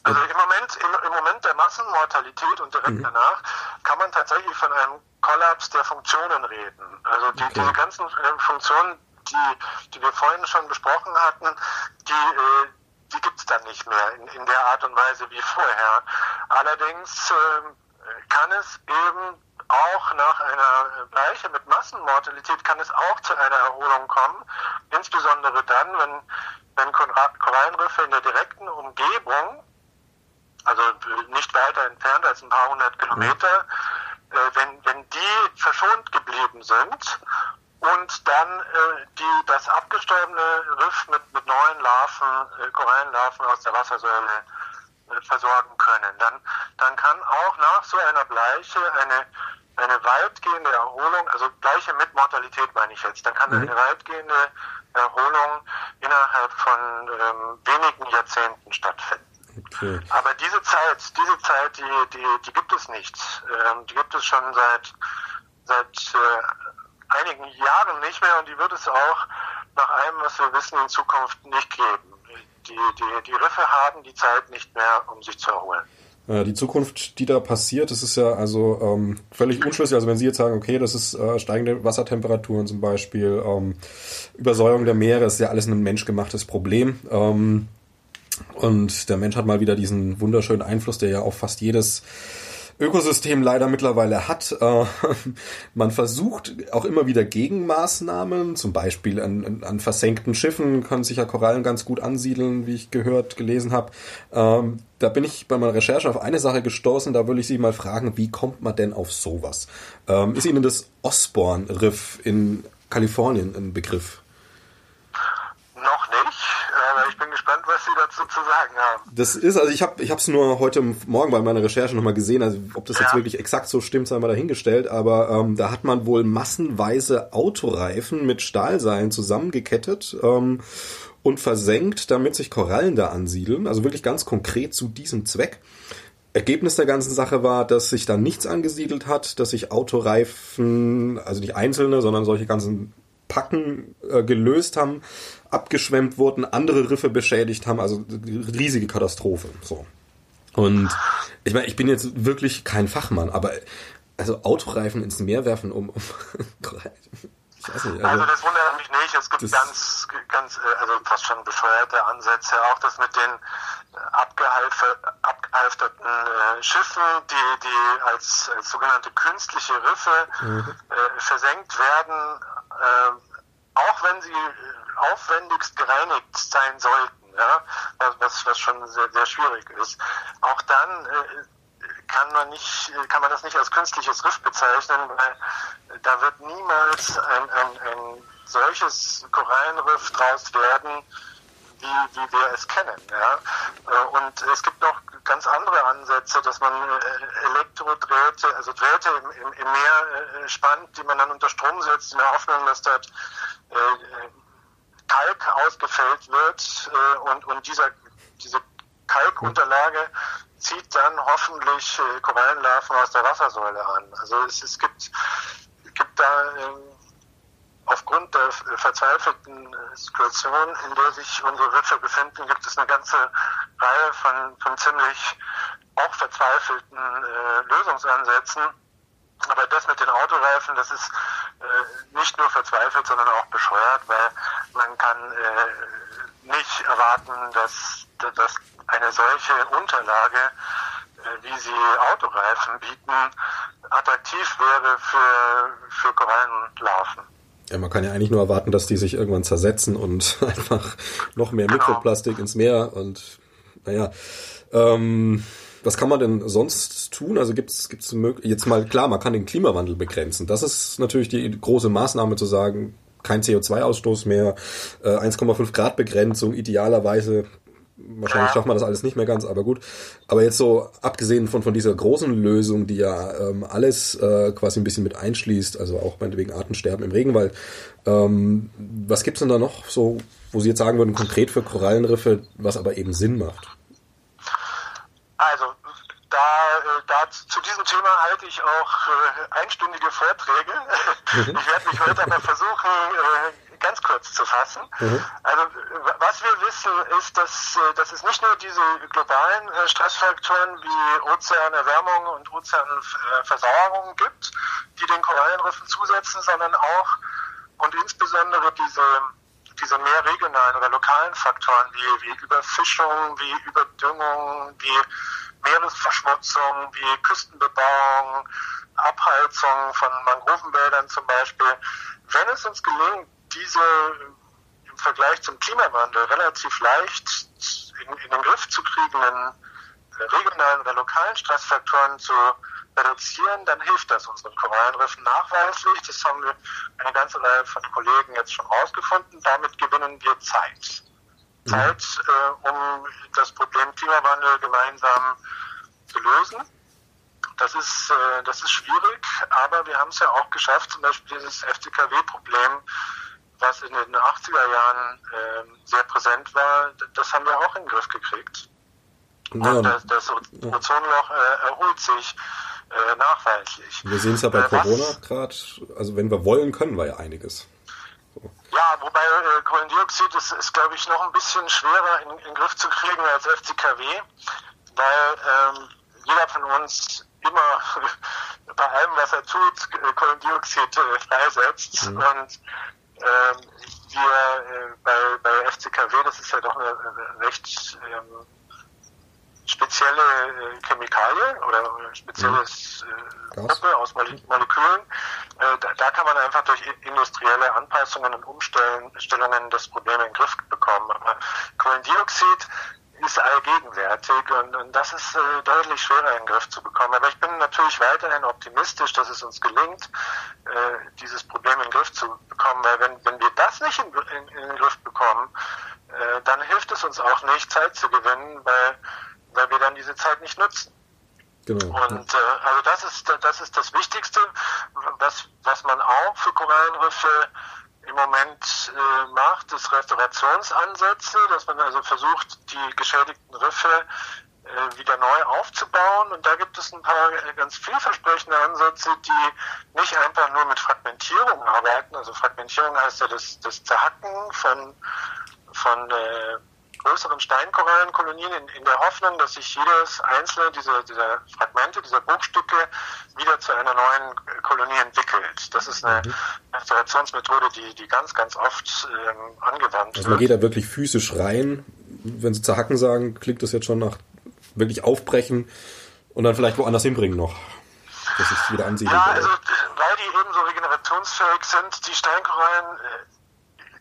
Also im Moment, im, im, Moment der Massenmortalität und direkt mhm. danach kann man tatsächlich von einem Kollaps der Funktionen reden. Also die, okay. diese ganzen äh, Funktionen, die, die wir vorhin schon besprochen hatten, die, äh, die gibt es dann nicht mehr in, in der Art und Weise wie vorher. Allerdings äh, kann es eben auch nach einer Bleiche mit Massenmortalität kann es auch zu einer Erholung kommen, insbesondere dann, wenn wenn Korallenriffe in der direkten Umgebung, also nicht weiter entfernt als ein paar hundert Kilometer, äh, wenn, wenn die verschont geblieben sind und dann äh, die, das abgestorbene Riff mit, mit neuen Larven, äh, Korallenlarven aus der Wassersäule äh, versorgen können, dann, dann kann auch nach so einer Bleiche eine eine weitgehende Erholung, also gleiche mit Mortalität meine ich jetzt, dann kann mhm. eine weitgehende Erholung innerhalb von ähm, wenigen Jahrzehnten stattfinden. Okay. Aber diese Zeit, diese Zeit, die, die, die gibt es nicht. Ähm, die gibt es schon seit, seit äh, einigen Jahren nicht mehr und die wird es auch nach allem, was wir wissen, in Zukunft nicht geben. Die, die, die Riffe haben die Zeit nicht mehr, um sich zu erholen. Äh, die Zukunft, die da passiert, das ist ja also ähm, völlig unschlüssig. Also wenn Sie jetzt sagen, okay, das ist äh, steigende Wassertemperaturen zum Beispiel, ähm, Übersäuerung der Meere, ist ja alles ein menschgemachtes Problem. Ähm, und der Mensch hat mal wieder diesen wunderschönen Einfluss, der ja auf fast jedes Ökosystem leider mittlerweile hat. Äh, man versucht auch immer wieder Gegenmaßnahmen, zum Beispiel an, an versenkten Schiffen können sich ja Korallen ganz gut ansiedeln, wie ich gehört, gelesen habe. Ähm, da bin ich bei meiner Recherche auf eine Sache gestoßen, da will ich Sie mal fragen, wie kommt man denn auf sowas? Ähm, ist Ihnen das Osborne-Riff in Kalifornien ein Begriff? Noch nicht, ich bin gespannt, was Sie dazu zu sagen haben. Das ist, also ich habe ich es nur heute Morgen bei meiner Recherche nochmal gesehen, also ob das ja. jetzt wirklich exakt so stimmt, sei mal dahingestellt, aber ähm, da hat man wohl massenweise Autoreifen mit Stahlseilen zusammengekettet ähm, und versenkt, damit sich Korallen da ansiedeln, also wirklich ganz konkret zu diesem Zweck. Ergebnis der ganzen Sache war, dass sich da nichts angesiedelt hat, dass sich Autoreifen, also nicht einzelne, sondern solche ganzen Packen äh, gelöst haben, abgeschwemmt wurden, andere Riffe beschädigt haben, also riesige Katastrophe. So. Und ich meine, ich bin jetzt wirklich kein Fachmann, aber also Autoreifen ins Meer werfen, um, um Ich weiß nicht, also, also das wundert mich nicht. Es gibt ganz, ganz, äh, also fast schon bescheuerte Ansätze. Auch das mit den abgehalfterten äh, Schiffen, die, die als, als sogenannte künstliche Riffe mhm. äh, versenkt werden, äh, auch wenn sie aufwendigst gereinigt sein sollten, ja, was, was schon sehr, sehr schwierig ist. Auch dann äh, kann man nicht, kann man das nicht als künstliches Riff bezeichnen, weil da wird niemals ein, ein, ein solches Korallenriff draus werden, wie, wie wir es kennen. Ja? Äh, und es gibt noch ganz andere Ansätze, dass man äh, Elektrodrähte, also Drähte im, im, Meer äh, spannt, die man dann unter Strom setzt, in der Hoffnung, dass dort Kalk ausgefällt wird und, und dieser, diese Kalkunterlage zieht dann hoffentlich Korallenlarven aus der Wassersäule an. Also es, es gibt, gibt da ähm, aufgrund der verzweifelten äh, Situation, in der sich unsere Riffe befinden, gibt es eine ganze Reihe von, von ziemlich auch verzweifelten äh, Lösungsansätzen. Aber das mit den Autoreifen, das ist äh, nicht nur verzweifelt, sondern auch bescheuert, weil man kann äh, nicht erwarten, dass, dass eine solche Unterlage, äh, wie sie Autoreifen bieten, attraktiv wäre für, für Korallenlarven. Ja, man kann ja eigentlich nur erwarten, dass die sich irgendwann zersetzen und einfach noch mehr Mikroplastik ins Meer und naja. Ähm, was kann man denn sonst tun? Also gibt es gibt's jetzt mal klar, man kann den Klimawandel begrenzen. Das ist natürlich die große Maßnahme zu sagen, kein CO2-Ausstoß mehr, äh, 1,5 Grad Begrenzung, idealerweise Wahrscheinlich schafft man das alles nicht mehr ganz, aber gut. Aber jetzt so, abgesehen von, von dieser großen Lösung, die ja ähm, alles äh, quasi ein bisschen mit einschließt, also auch meinetwegen Artensterben im Regenwald, ähm, was gibt's denn da noch so, wo Sie jetzt sagen würden, konkret für Korallenriffe, was aber eben Sinn macht? Also, da, äh, da zu diesem Thema halte ich auch äh, einstündige Vorträge. Mhm. Ich werde mich heute aber versuchen, äh, ganz kurz zu fassen. Mhm. Also was wir wissen ist, dass, äh, dass es nicht nur diese globalen äh, Stressfaktoren wie Ozeanerwärmung und Ozeanversauerung gibt, die den Korallenriffen zusetzen, sondern auch und insbesondere diese diese mehr regionalen oder lokalen Faktoren wie, wie Überfischung, wie Überdüngung, wie Meeresverschmutzung, wie Küstenbebauung, Abheizung von Mangrovenwäldern zum Beispiel. Wenn es uns gelingt, diese im Vergleich zum Klimawandel relativ leicht in, in den Griff zu kriegenden regionalen oder lokalen Stressfaktoren zu reduzieren, dann hilft das unseren Korallenriffen nachweislich. Das haben wir eine ganze Reihe von Kollegen jetzt schon rausgefunden. Damit gewinnen wir Zeit. Mhm. Zeit, äh, um das Problem Klimawandel gemeinsam zu lösen. Das ist, äh, das ist schwierig, aber wir haben es ja auch geschafft, zum Beispiel dieses FCKW-Problem was in den 80er Jahren äh, sehr präsent war, das haben wir auch in den Griff gekriegt. Ja. Und das, das Ozonloch äh, erholt sich äh, nachweislich. Wir sehen es ja bei äh, Corona gerade, also wenn wir wollen, können wir ja einiges. So. Ja, wobei äh, Kohlendioxid ist, ist glaube ich, noch ein bisschen schwerer in, in den Griff zu kriegen als FCKW, weil ähm, jeder von uns immer bei allem, was er tut, Kohlendioxid äh, freisetzt. Mhm. Und ähm, wir äh, bei, bei FCKW, das ist ja doch eine, eine recht ähm, spezielle äh, Chemikalie oder spezielles äh, Gruppe aus Molekülen. Äh, da, da, kann man einfach durch industrielle Anpassungen und Umstellungen das Problem in den Griff bekommen. Aber Kohlendioxid ist allgegenwärtig und, und das ist äh, deutlich schwerer in den Griff zu bekommen. Aber ich bin natürlich weiterhin optimistisch, dass es uns gelingt, äh, dieses Problem in den Griff zu bekommen, weil wenn, wenn wir das nicht in, in, in den Griff bekommen, äh, dann hilft es uns auch nicht, Zeit zu gewinnen, weil, weil wir dann diese Zeit nicht nutzen. Genau. Und äh, also das ist das ist das Wichtigste, was was man auch für Korallenriffe im Moment äh, macht, ist Restaurationsansätze, dass man also versucht, die geschädigten Riffe äh, wieder neu aufzubauen. Und da gibt es ein paar ganz vielversprechende Ansätze, die nicht einfach nur mit Fragmentierung arbeiten. Also Fragmentierung heißt ja das, das Zerhacken von, von äh, größeren Steinkorallenkolonien in, in der Hoffnung, dass sich jedes einzelne dieser, dieser Fragmente, dieser Bruchstücke wieder zu einer neuen Kolonie entwickelt. Das ist eine mhm. Restaurationsmethode, die, die ganz, ganz oft ähm, angewandt also wird. Also man geht da wirklich physisch rein. Wenn Sie zerhacken sagen, klingt das jetzt schon nach wirklich aufbrechen und dann vielleicht woanders hinbringen noch. Das ist wieder ansiedeln. Ja, also weil die eben so regenerationsfähig sind, die Steinkorallen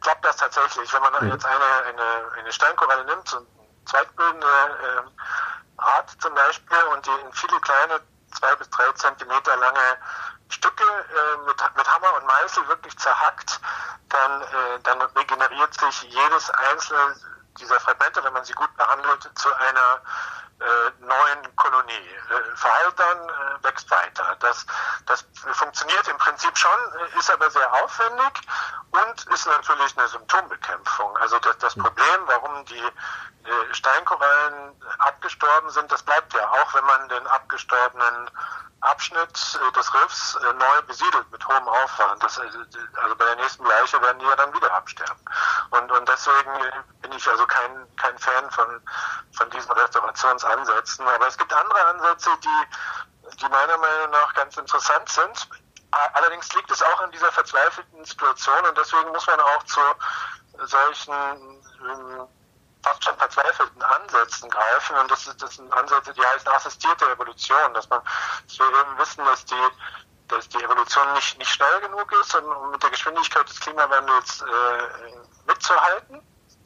äh, klappt das tatsächlich. Wenn man mhm. jetzt eine, eine, eine Steinkoralle nimmt, so eine zweitbildende äh, Art zum Beispiel, und die in viele kleine, zwei bis drei Zentimeter lange Stücke äh, mit, mit Hammer und Meißel wirklich zerhackt, dann, äh, dann regeneriert sich jedes einzelne dieser Fragmente, wenn man sie gut behandelt, zu einer äh, neuen Kolonie. Äh, verheilt dann, äh, wächst weiter. Das, das funktioniert im Prinzip schon, äh, ist aber sehr aufwendig und ist natürlich eine Symptombekämpfung. Also das, das hm. Problem, warum die äh, Steinkorallen abgestorben sind, das bleibt ja auch, wenn man den abgestorbenen Abschnitt äh, des Riffs äh, neu besiedelt mit hohem Aufwand. Das, also bei der nächsten Leiche werden die ja dann wieder absterben. Und, und deswegen bin ich also kein, kein Fan von, von diesen Restaurationsansätzen. Aber es gibt andere Ansätze, die, die meiner Meinung nach ganz interessant sind. Allerdings liegt es auch in dieser verzweifelten Situation und deswegen muss man auch zu solchen ähm, fast schon verzweifelten Ansätzen greifen. Und das, ist, das sind Ansätze, die heißen assistierte Evolution, dass man, dass wir eben wissen, dass die, dass die Evolution nicht, nicht schnell genug ist, um mit der Geschwindigkeit des Klimawandels äh, mitzuhalten.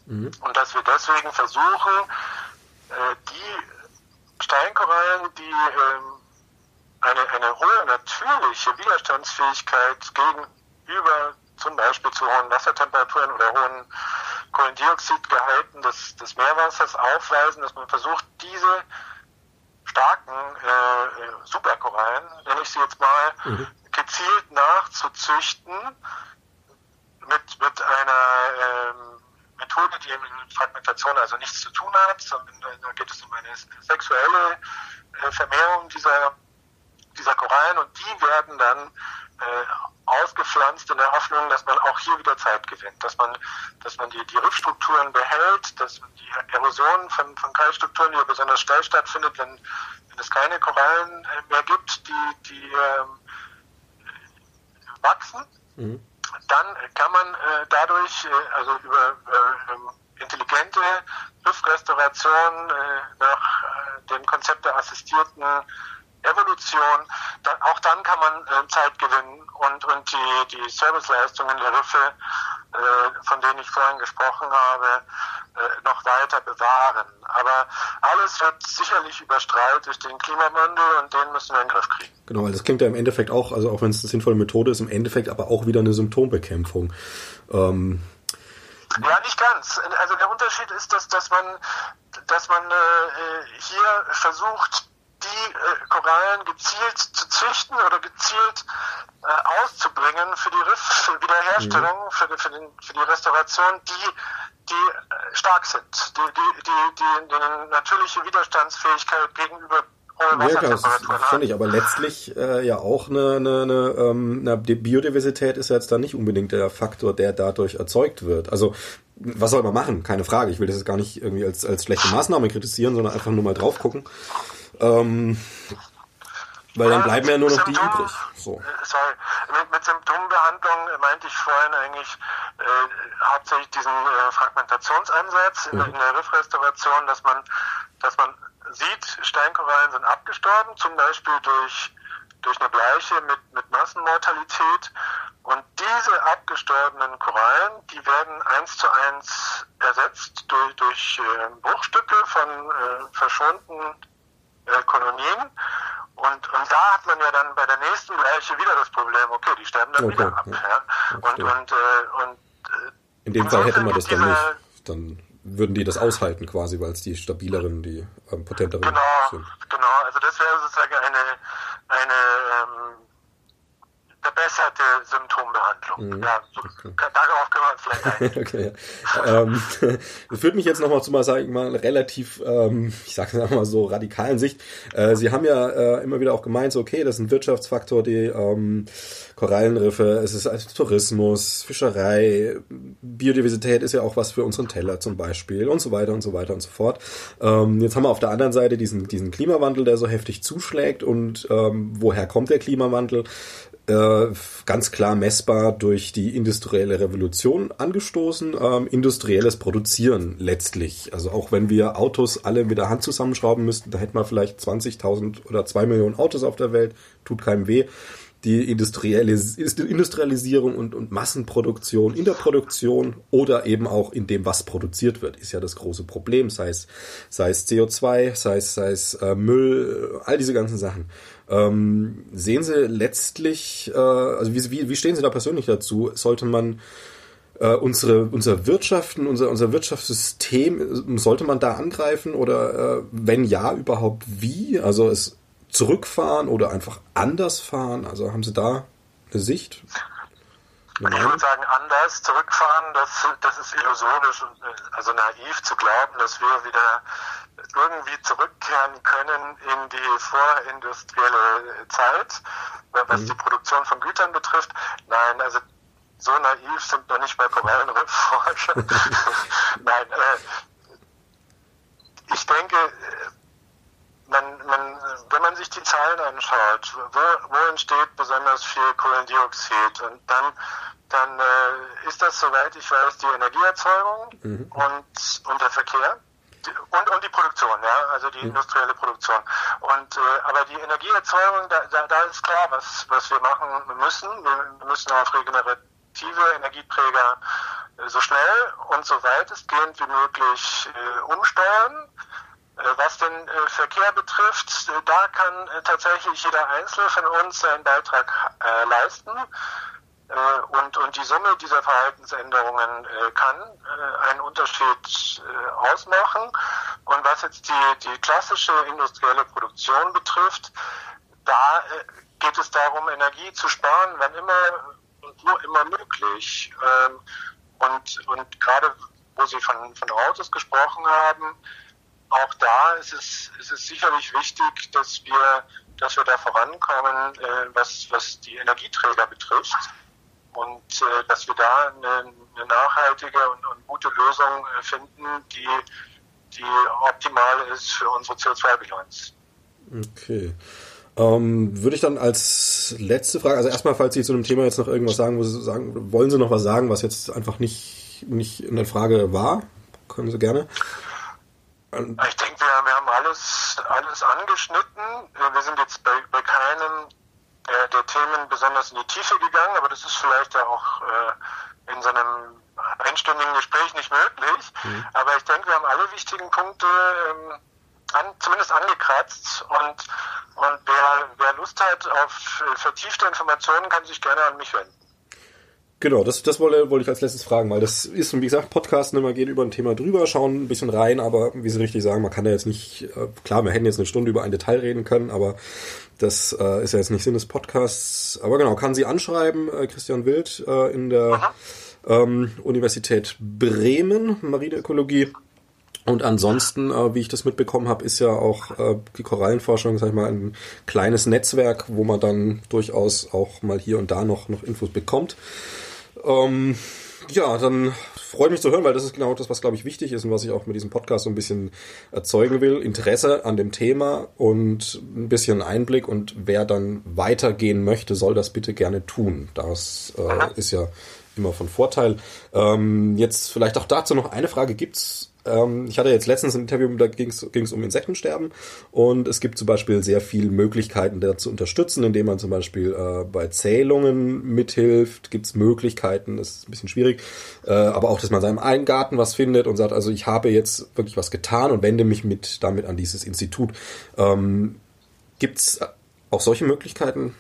Mhm. Und dass wir deswegen versuchen, äh, die Steinkorallen, die äh, eine, eine hohe natürliche Widerstandsfähigkeit gegenüber zum Beispiel zu hohen Wassertemperaturen oder hohen Kohlendioxidgehalten des, des Meerwassers aufweisen, dass man versucht, diese starken äh, Superkorallen, nenne ich sie jetzt mal, mhm. gezielt nachzuzüchten mit, mit einer ähm, Methode, die mit Fragmentation also nichts zu tun hat, sondern da geht es um eine sexuelle äh, Vermehrung dieser, dieser Korallen und die werden dann äh, ausgepflanzt in der Hoffnung, dass man auch hier wieder Zeit gewinnt, dass man, dass man die, die Riffstrukturen behält, dass man die Erosion von, von Keilstrukturen, die besonders schnell stattfindet, wenn, wenn es keine Korallen äh, mehr gibt, die, die ähm, wachsen, mhm. Dann kann man äh, dadurch, äh, also über äh, intelligente Riffrestauration äh, nach dem Konzept der assistierten Evolution, dann, auch dann kann man Zeit gewinnen und, und die, die Serviceleistungen der Riffe, äh, von denen ich vorhin gesprochen habe, äh, noch weiter bewahren. Aber alles wird sicherlich überstrahlt durch den Klimawandel und den müssen wir in den Griff kriegen. Genau, also das klingt ja im Endeffekt auch, also auch wenn es eine sinnvolle Methode ist, im Endeffekt aber auch wieder eine Symptombekämpfung. Ähm ja, nicht ganz. Also der Unterschied ist, dass, dass man, dass man äh, hier versucht, die äh, Korallen gezielt zu züchten oder gezielt äh, auszubringen für die Riffwiederherstellung, mhm. für, für, den, für die Restauration, die, die äh, stark sind, die, die, die, die, die eine natürliche Widerstandsfähigkeit gegenüber ja, klar, das finde ich, aber letztlich äh, ja auch eine, eine, eine, ähm, eine Biodiversität ist ja jetzt da nicht unbedingt der Faktor, der dadurch erzeugt wird. Also was soll man machen? Keine Frage. Ich will das jetzt gar nicht irgendwie als, als schlechte Maßnahme kritisieren, sondern einfach nur mal drauf gucken. Ähm, weil dann bleiben ja nur noch Symptom, die übrig. So. Äh, sorry, mit, mit Symptombehandlung meinte ich vorhin eigentlich äh, hauptsächlich diesen äh, Fragmentationsansatz in, mhm. in der Riffrestauration, dass man, dass man sieht, Steinkorallen sind abgestorben, zum Beispiel durch, durch eine Bleiche mit, mit Massenmortalität. Und diese abgestorbenen Korallen, die werden eins zu eins ersetzt durch, durch äh, Bruchstücke von äh, verschonten äh, Kolonien. Und, und da hat man ja dann bei der nächsten Leiche wieder das Problem, okay, die sterben dann okay, wieder ab. Ja. Und, und, äh, und, äh, in dem Fall hätte man das dann nicht. Dann würden die das aushalten quasi, weil es die stabileren, die ähm, potenteren genau, sind. Genau, also das wäre sozusagen eine, eine ähm, verbesserte Symptombehandlung. Mhm. Ja, so, okay. darauf können wir uns vielleicht eingehen. okay, ja. ähm, das führt mich jetzt nochmal zu mal, sag ich mal, relativ, ähm, ich sage es mal so, radikalen Sicht. Äh, Sie haben ja äh, immer wieder auch gemeint, so, okay, das ist ein Wirtschaftsfaktor, die ähm, Korallenriffe, es ist also Tourismus, Fischerei, Biodiversität ist ja auch was für unseren Teller zum Beispiel und so weiter und so weiter und so fort. Ähm, jetzt haben wir auf der anderen Seite diesen, diesen Klimawandel, der so heftig zuschlägt und ähm, woher kommt der Klimawandel? Äh, ganz klar messbar durch die industrielle Revolution angestoßen, ähm, industrielles Produzieren letztlich. Also auch wenn wir Autos alle mit der Hand zusammenschrauben müssten, da hätten wir vielleicht 20.000 oder 2 Millionen Autos auf der Welt, tut keinem weh die Industrialis Industrialisierung und, und Massenproduktion in der Produktion oder eben auch in dem, was produziert wird, ist ja das große Problem, sei es, sei es CO2, sei es, sei es äh, Müll, all diese ganzen Sachen. Ähm, sehen Sie letztlich, äh, also wie, wie, wie stehen Sie da persönlich dazu? Sollte man äh, unsere, unser Wirtschaften, unser, unser Wirtschaftssystem, sollte man da angreifen oder äh, wenn ja, überhaupt wie? Also es zurückfahren oder einfach anders fahren? Also haben Sie da eine Sicht? Ich würde sagen, anders zurückfahren, das, das ist illusorisch und äh, also naiv zu glauben, dass wir wieder irgendwie zurückkehren können in die vorindustrielle Zeit, was mhm. die Produktion von Gütern betrifft. Nein, also so naiv sind noch nicht bei Korallenriffforscher. Nein, äh, ich denke, man, man, wenn man sich die Zahlen anschaut, wo, wo entsteht besonders viel Kohlendioxid und dann, dann äh, ist das, soweit ich weiß, die Energieerzeugung mhm. und, und der Verkehr. Und, und die Produktion, ja, also die industrielle Produktion. Und äh, aber die Energieerzeugung, da, da, da ist klar, was, was wir machen müssen. Wir müssen auf regenerative Energieträger äh, so schnell und so weitestgehend wie möglich äh, umsteuern. Äh, was den äh, Verkehr betrifft, äh, da kann tatsächlich jeder Einzelne von uns seinen Beitrag leisten. Und, und die Summe dieser Verhaltensänderungen kann einen Unterschied ausmachen. Und was jetzt die, die klassische industrielle Produktion betrifft, da geht es darum, Energie zu sparen, wann immer und nur immer möglich. Ähm, und, und gerade wo Sie von, von Autos gesprochen haben, auch da ist es, ist es sicherlich wichtig, dass wir, dass wir da vorankommen, äh, was, was die Energieträger betrifft und äh, dass wir da eine, eine nachhaltige und, und, gute Lösung äh, finden, die, die optimal ist für unsere CO2-Bilanz. Okay. Ähm, würde ich dann als letzte Frage, also erstmal, falls Sie zu dem Thema jetzt noch irgendwas sagen, wo Sie sagen, wollen Sie noch was sagen, was jetzt einfach nicht, nicht in der Frage war? Können Sie gerne. Ich denke, wir, wir haben alles, alles angeschnitten. Wir sind jetzt bei, bei keinem äh, der Themen besonders in die Tiefe gegangen, aber das ist vielleicht ja auch äh, in so einem einstündigen Gespräch nicht möglich. Mhm. Aber ich denke, wir haben alle wichtigen Punkte ähm, an, zumindest angekratzt und, und wer, wer Lust hat auf äh, vertiefte Informationen, kann sich gerne an mich wenden. Genau, das, das wollte, wollte ich als letztes fragen, weil das ist, wie gesagt, Podcasten immer gehen über ein Thema drüber, schauen ein bisschen rein, aber wie Sie richtig sagen, man kann da jetzt nicht, äh, klar, wir hätten jetzt eine Stunde über ein Detail reden können, aber das äh, ist ja jetzt nicht Sinn des Podcasts. Aber genau, kann Sie anschreiben, äh, Christian Wild äh, in der ähm, Universität Bremen, Marineökologie. Und ansonsten, äh, wie ich das mitbekommen habe, ist ja auch äh, die Korallenforschung, sag ich mal, ein kleines Netzwerk, wo man dann durchaus auch mal hier und da noch, noch Infos bekommt. Ähm, ja, dann freue mich zu hören, weil das ist genau das, was, glaube ich, wichtig ist und was ich auch mit diesem Podcast so ein bisschen erzeugen will. Interesse an dem Thema und ein bisschen Einblick und wer dann weitergehen möchte, soll das bitte gerne tun. Das äh, ist ja immer von Vorteil. Ähm, jetzt vielleicht auch dazu noch eine Frage. Gibt es ähm, ich hatte jetzt letztens ein Interview, da ging es um Insektensterben. Und es gibt zum Beispiel sehr viele Möglichkeiten, da zu unterstützen, indem man zum Beispiel äh, bei Zählungen mithilft, gibt es Möglichkeiten, das ist ein bisschen schwierig, äh, aber auch, dass man seinem eigenen Garten was findet und sagt, also ich habe jetzt wirklich was getan und wende mich mit damit an dieses Institut. Ähm, gibt es auch solche Möglichkeiten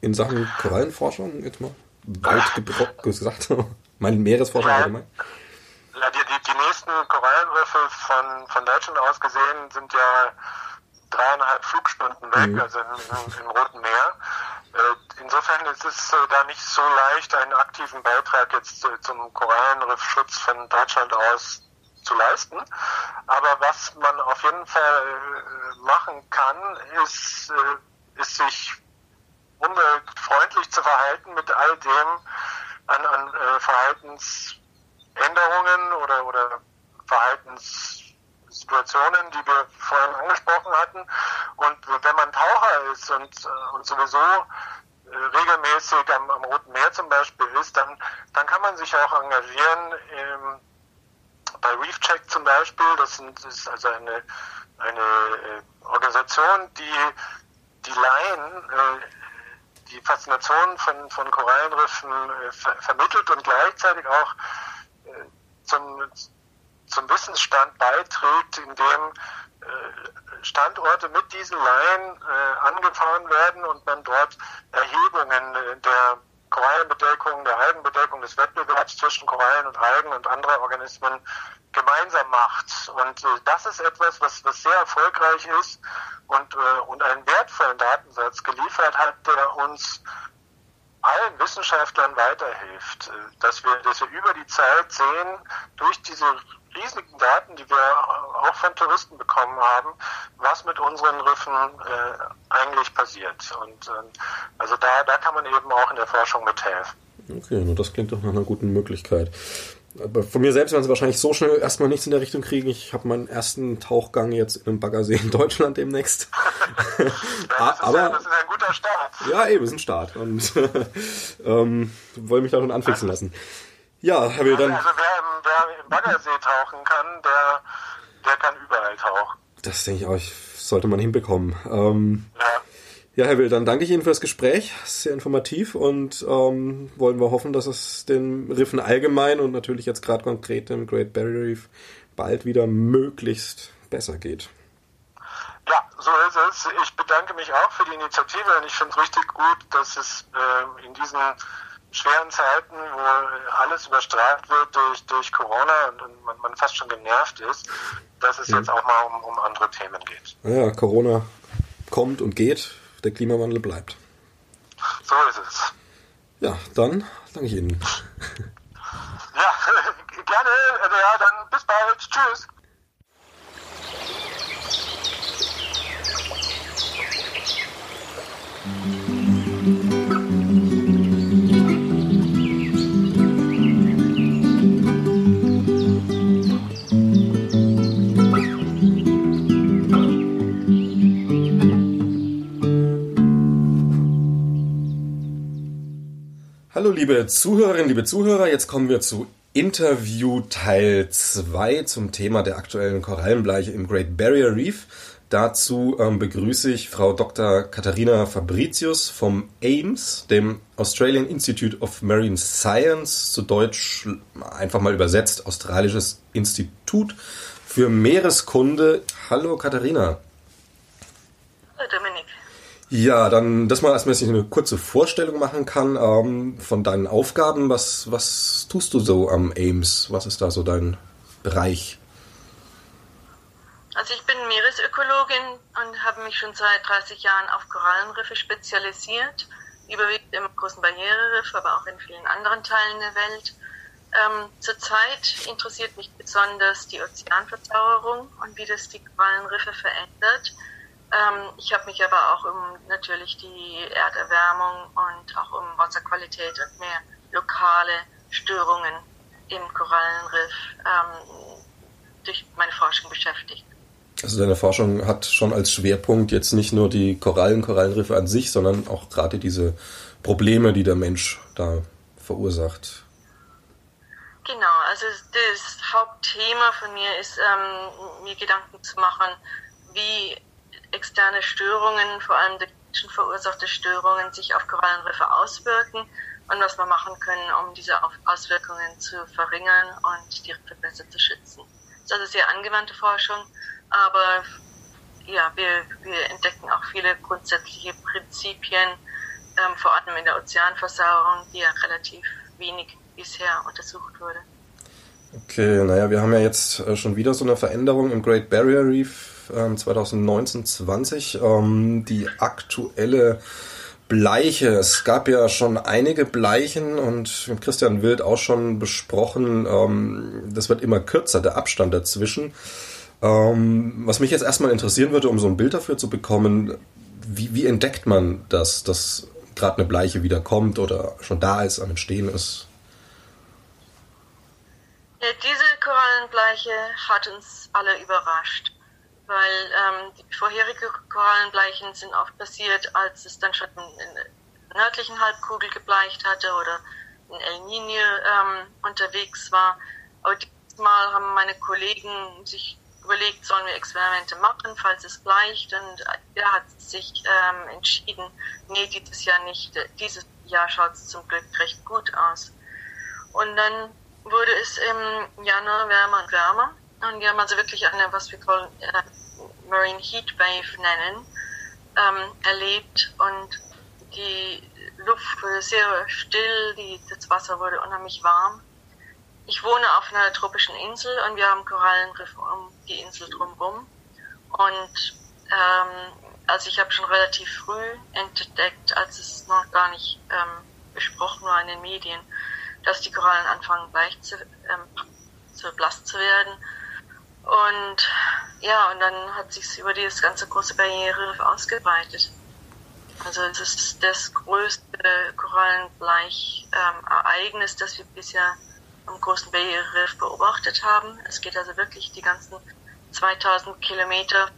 in Sachen Korallenforschung, jetzt mal? Weit gesagt, meine Meeresforschung allgemein? Ja, die, die, die nächsten Korallenriffe von, von Deutschland aus gesehen sind ja dreieinhalb Flugstunden weg, mhm. also im, im Roten Meer. Äh, insofern ist es äh, da nicht so leicht, einen aktiven Beitrag jetzt äh, zum Korallenriffschutz von Deutschland aus zu leisten. Aber was man auf jeden Fall machen kann, ist, ist sich umweltfreundlich zu verhalten mit all dem an, an Verhaltens Änderungen oder, oder Verhaltenssituationen, die wir vorhin angesprochen hatten. Und wenn man Taucher ist und, äh, und sowieso äh, regelmäßig am, am Roten Meer zum Beispiel ist, dann, dann kann man sich auch engagieren. Im, bei ReefCheck zum Beispiel, das, sind, das ist also eine, eine äh, Organisation, die die Laien die Faszination von, von Korallenriffen ver vermittelt und gleichzeitig auch zum, zum Wissensstand beiträgt, indem äh, Standorte mit diesen Laien äh, angefahren werden und man dort Erhebungen der Korallenbedeckung, der Algenbedeckung, des Wettbewerbs zwischen Korallen und Algen und anderen Organismen gemeinsam macht. Und äh, das ist etwas, was, was sehr erfolgreich ist und, äh, und einen wertvollen Datensatz geliefert hat, der uns allen Wissenschaftlern weiterhilft, äh, dass wir, dass wir über die Zeit sehen, durch diese riesigen Daten, die wir auch von Touristen bekommen haben, was mit unseren Riffen äh, eigentlich passiert. Und äh, also da, da kann man eben auch in der Forschung mithelfen. Okay, nur das klingt doch nach einer guten Möglichkeit. Aber von mir selbst werden sie wahrscheinlich so schnell erstmal nichts in der Richtung kriegen. Ich habe meinen ersten Tauchgang jetzt in einem Baggersee in Deutschland demnächst. ja, das Aber ja, das ist ein guter Start. Ja, eben, ist ein Start. Und ähm, wollen mich da schon anfixen lassen. Ja, Herr Will, dann. Also wer im, im Baggersee tauchen kann, der, der kann überall tauchen. Das denke ich auch, sollte man hinbekommen. Ähm, ja. Ja, Herr Will, dann danke ich Ihnen für das Gespräch. Sehr informativ und ähm, wollen wir hoffen, dass es den Riffen allgemein und natürlich jetzt gerade konkret dem Great Barrier Reef bald wieder möglichst besser geht. Ja, so ist es. Ich bedanke mich auch für die Initiative und ich finde es richtig gut, dass es äh, in diesen schweren Zeiten, wo alles überstrahlt wird durch, durch Corona und, man, man, fast schon genervt ist, dass es mhm. jetzt auch mal um, um andere Themen geht. Ja, Corona kommt und geht der Klimawandel bleibt. So ist es. Ja, dann danke ich Ihnen. Ja, gerne. Also ja, dann bis bald. Tschüss. Hallo liebe Zuhörerinnen, liebe Zuhörer, jetzt kommen wir zu Interview Teil 2 zum Thema der aktuellen Korallenbleiche im Great Barrier Reef. Dazu ähm, begrüße ich Frau Dr. Katharina Fabricius vom AIMS, dem Australian Institute of Marine Science, zu Deutsch einfach mal übersetzt, Australisches Institut für Meereskunde. Hallo Katharina. Ja, dann, dass man erstmal eine kurze Vorstellung machen kann ähm, von deinen Aufgaben. Was, was tust du so am AIMS? Was ist da so dein Bereich? Also ich bin Meeresökologin und habe mich schon seit 30 Jahren auf Korallenriffe spezialisiert, überwiegend im großen Barriereriff, aber auch in vielen anderen Teilen der Welt. Ähm, zurzeit interessiert mich besonders die Ozeanverzauberung und wie das die Korallenriffe verändert. Ähm, ich habe mich aber auch um natürlich die Erderwärmung und auch um Wasserqualität und mehr lokale Störungen im Korallenriff ähm, durch meine Forschung beschäftigt. Also deine Forschung hat schon als Schwerpunkt jetzt nicht nur die Korallen, Korallenriffe an sich, sondern auch gerade diese Probleme, die der Mensch da verursacht. Genau, also das Hauptthema von mir ist, ähm, mir Gedanken zu machen, wie externe Störungen, vor allem durch verursachte Störungen, sich auf Korallenriffe auswirken und was wir machen können, um diese Auswirkungen zu verringern und die Riffe besser zu schützen. Das ist also sehr angewandte Forschung, aber ja, wir, wir entdecken auch viele grundsätzliche Prinzipien, ähm, vor allem in der Ozeanversauerung, die ja relativ wenig bisher untersucht wurde. Okay, naja, wir haben ja jetzt äh, schon wieder so eine Veränderung im Great Barrier Reef äh, 2019-20. Ähm, die aktuelle Bleiche. Es gab ja schon einige Bleichen und mit Christian Wild auch schon besprochen, ähm, das wird immer kürzer, der Abstand dazwischen. Ähm, was mich jetzt erstmal interessieren würde, um so ein Bild dafür zu bekommen, wie, wie entdeckt man das, dass gerade eine Bleiche wieder kommt oder schon da ist, am Entstehen ist? Ja, diese Korallenbleiche hat uns alle überrascht weil ähm, die vorherigen Korallenbleichen sind oft passiert, als es dann schon in der nördlichen Halbkugel gebleicht hatte oder in El Niño ähm, unterwegs war. Aber diesmal haben meine Kollegen sich überlegt, sollen wir Experimente machen, falls es bleicht. Und er hat sich ähm, entschieden, nee, dieses Jahr nicht. Dieses Jahr schaut es zum Glück recht gut aus. Und dann wurde es im Januar wärmer und wärmer. Und wir haben also wirklich eine, was wir äh, Marine Heat Wave nennen, ähm, erlebt und die Luft wurde sehr still, die, das Wasser wurde unheimlich warm. Ich wohne auf einer tropischen Insel und wir haben Korallenriffe um die Insel drumherum. Und ähm, also ich habe schon relativ früh entdeckt, als es noch gar nicht ähm, besprochen war in den Medien, dass die Korallen anfangen leicht zu, ähm, zu blass zu werden und ja, und dann hat sich über dieses ganze große Barriereriff ausgeweitet. Also es ist das größte Korallenbleich-Ereignis, ähm, das wir bisher am großen Barriereriff beobachtet haben. Es geht also wirklich die ganzen 2000 Kilometer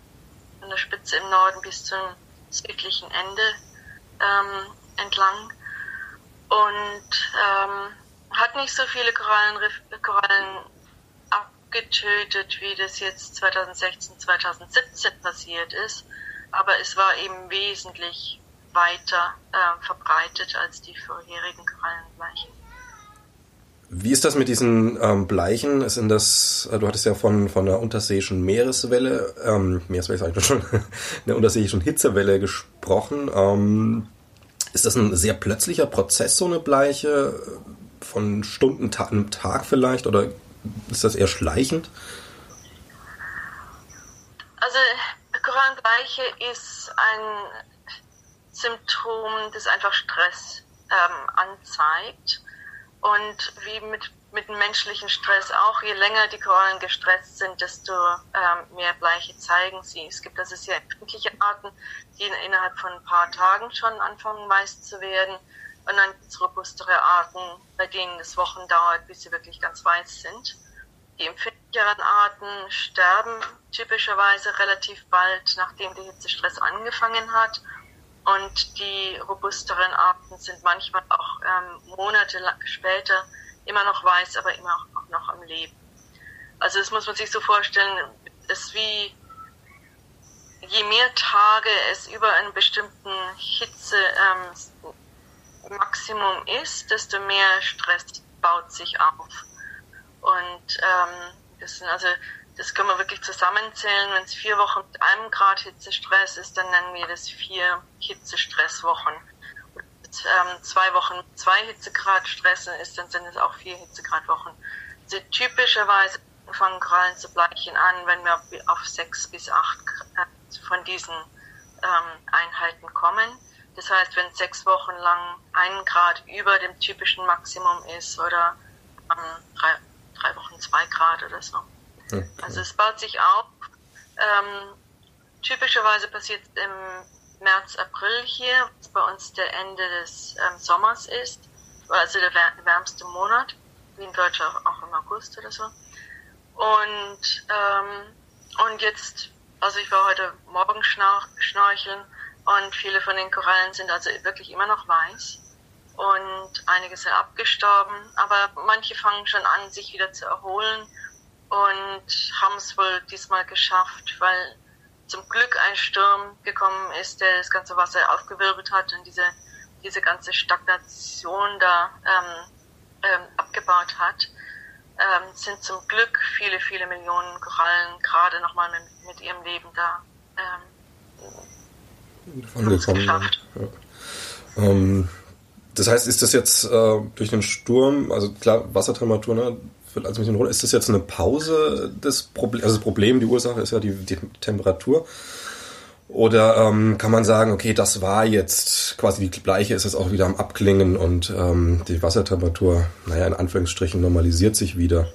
von der Spitze im Norden bis zum südlichen Ende ähm, entlang und ähm, hat nicht so viele Korallenriff, Korallen getötet, wie das jetzt 2016, 2017 passiert ist. Aber es war eben wesentlich weiter äh, verbreitet als die vorherigen Korallenbleichen. Wie ist das mit diesen ähm, Bleichen? Sind das, äh, du hattest ja von, von einer unterseeischen Meereswelle, ähm, Meereswelle sag ich schon, einer unterseeischen Hitzewelle gesprochen. Ähm, ist das ein sehr plötzlicher Prozess, so eine Bleiche? Von Stunden, ta einem Tag vielleicht? Oder ist das eher schleichend? Also Korallenbleiche ist ein Symptom, das einfach Stress ähm, anzeigt. Und wie mit, mit dem menschlichen Stress auch, je länger die Korallen gestresst sind, desto ähm, mehr Bleiche zeigen sie. Es gibt also sehr empfindliche Arten, die innerhalb von ein paar Tagen schon anfangen weiß zu werden. Und dann gibt es robustere Arten, bei denen es Wochen dauert, bis sie wirklich ganz weiß sind. Die empfindlicheren Arten sterben typischerweise relativ bald, nachdem der Hitzestress angefangen hat. Und die robusteren Arten sind manchmal auch ähm, Monate später immer noch weiß, aber immer auch noch am Leben. Also das muss man sich so vorstellen, es wie je mehr Tage es über einen bestimmten Hitze ähm, Maximum ist, desto mehr Stress baut sich auf. Und ähm, das sind also, das können wir wirklich zusammenzählen. Wenn es vier Wochen mit einem Grad Hitzestress ist, dann nennen wir das vier Hitzestresswochen. Und ähm, zwei Wochen mit zwei Hitzegrad Stressen ist, dann sind es auch vier Hitzegradwochen. Also typischerweise fangen Korallen zu bleichen an, wenn wir auf sechs bis acht von diesen ähm, Einheiten kommen. Das heißt, wenn sechs Wochen lang ein Grad über dem typischen Maximum ist oder ähm, drei, drei Wochen zwei Grad oder so. Okay. Also es baut sich auf. Ähm, typischerweise passiert es im März, April hier, was bei uns der Ende des ähm, Sommers ist, also der wärmste Monat, wie in Deutschland auch im August oder so. Und, ähm, und jetzt, also ich war heute Morgen schnorcheln und viele von den Korallen sind also wirklich immer noch weiß. und einige sind abgestorben, aber manche fangen schon an, sich wieder zu erholen und haben es wohl diesmal geschafft, weil zum Glück ein Sturm gekommen ist, der das ganze Wasser aufgewirbelt hat und diese, diese ganze Stagnation da ähm, ähm, abgebaut hat. Ähm, sind zum Glück viele, viele Millionen Korallen gerade nochmal mit, mit ihrem Leben da ähm, angekommen. Ja. Ähm, das heißt, ist das jetzt äh, durch den Sturm, also klar, Wassertemperatur, ne, wird also ein bisschen runter. Ist das jetzt eine Pause des Problems? Also das Problem, die Ursache ist ja die, die Temperatur. Oder ähm, kann man sagen, okay, das war jetzt quasi die gleiche, ist jetzt auch wieder am Abklingen und ähm, die Wassertemperatur, naja, in Anführungsstrichen normalisiert sich wieder.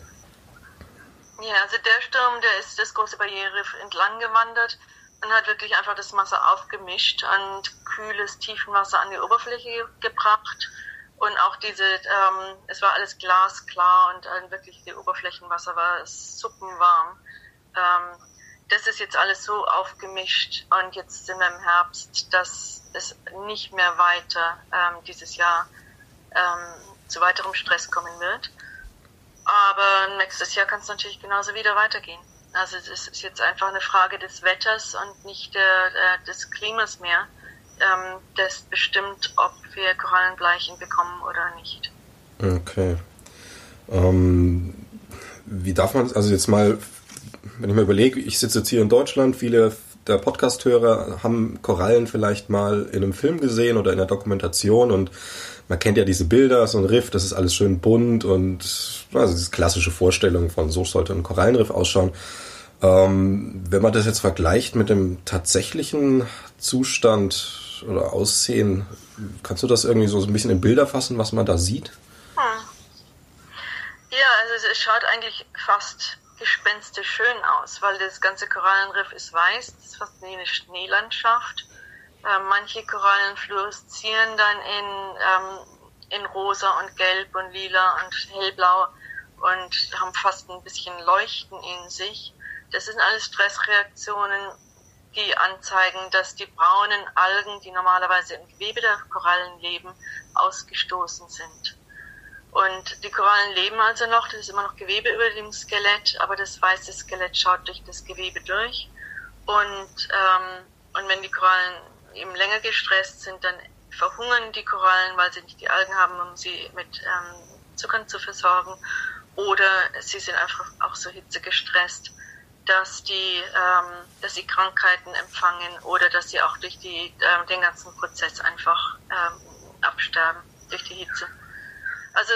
Ja, also der Sturm, der ist das große Barriereriff entlang gewandert und hat wirklich einfach das Wasser aufgemischt und kühles Tiefenwasser an die Oberfläche gebracht. Und auch diese, ähm, es war alles glasklar und äh, wirklich die Oberflächenwasser war suppenwarm. Ähm, das ist jetzt alles so aufgemischt und jetzt sind wir im Herbst, dass es nicht mehr weiter ähm, dieses Jahr ähm, zu weiterem Stress kommen wird. Aber nächstes Jahr kann es natürlich genauso wieder weitergehen. Also es ist jetzt einfach eine Frage des Wetters und nicht der, äh, des Klimas mehr, ähm, das bestimmt, ob wir Korallenbleichen bekommen oder nicht. Okay. Ähm, wie darf man, also jetzt mal, wenn ich mir überlege, ich sitze jetzt hier in Deutschland, viele der Podcast-Hörer haben Korallen vielleicht mal in einem Film gesehen oder in der Dokumentation und man kennt ja diese Bilder, so ein Riff, das ist alles schön bunt und also diese klassische Vorstellung von so sollte ein Korallenriff ausschauen. Ähm, wenn man das jetzt vergleicht mit dem tatsächlichen Zustand oder Aussehen, kannst du das irgendwie so ein bisschen in Bilder fassen, was man da sieht? Hm. Ja, also es schaut eigentlich fast gespenstisch schön aus, weil das ganze Korallenriff ist weiß, das ist fast wie eine Schneelandschaft. Äh, manche Korallen fluoreszieren dann in, ähm, in rosa und gelb und lila und hellblau und haben fast ein bisschen Leuchten in sich. Das sind alles Stressreaktionen, die anzeigen, dass die braunen Algen, die normalerweise im Gewebe der Korallen leben, ausgestoßen sind. Und die Korallen leben also noch, das ist immer noch Gewebe über dem Skelett, aber das weiße Skelett schaut durch das Gewebe durch. Und, ähm, und wenn die Korallen eben länger gestresst sind, dann verhungern die Korallen, weil sie nicht die Algen haben, um sie mit ähm, Zuckern zu versorgen. Oder sie sind einfach auch so hitzegestresst, dass die, ähm, dass sie Krankheiten empfangen oder dass sie auch durch die, ähm, den ganzen Prozess einfach ähm, absterben, durch die Hitze. Also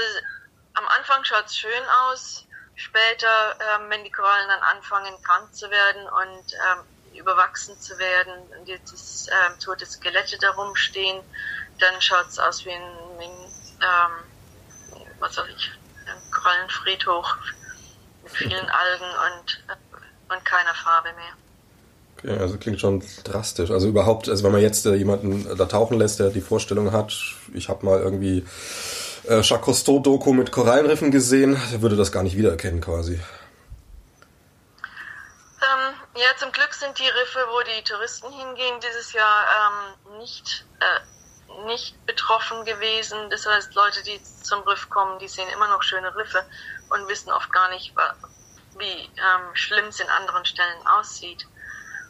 am Anfang schaut es schön aus, später, ähm, wenn die Korallen dann anfangen, krank zu werden und ähm, überwachsen zu werden und jetzt ähm, tote Skelette darum stehen, dann schaut es aus wie ein, wie ein ähm, was soll ich, ein Korallenfriedhof mit vielen Algen und äh, und keiner Farbe mehr. Okay, also klingt schon drastisch. Also überhaupt, also wenn man jetzt äh, jemanden da tauchen lässt, der die Vorstellung hat, ich habe mal irgendwie äh, Jacques Cousteau-Doku mit Korallenriffen gesehen, der würde das gar nicht wiedererkennen quasi. Ähm, ja, zum Glück sind die Riffe, wo die Touristen hingehen, dieses Jahr ähm, nicht, äh, nicht betroffen gewesen. Das heißt, Leute, die zum Riff kommen, die sehen immer noch schöne Riffe und wissen oft gar nicht, wie ähm, schlimm es in anderen Stellen aussieht.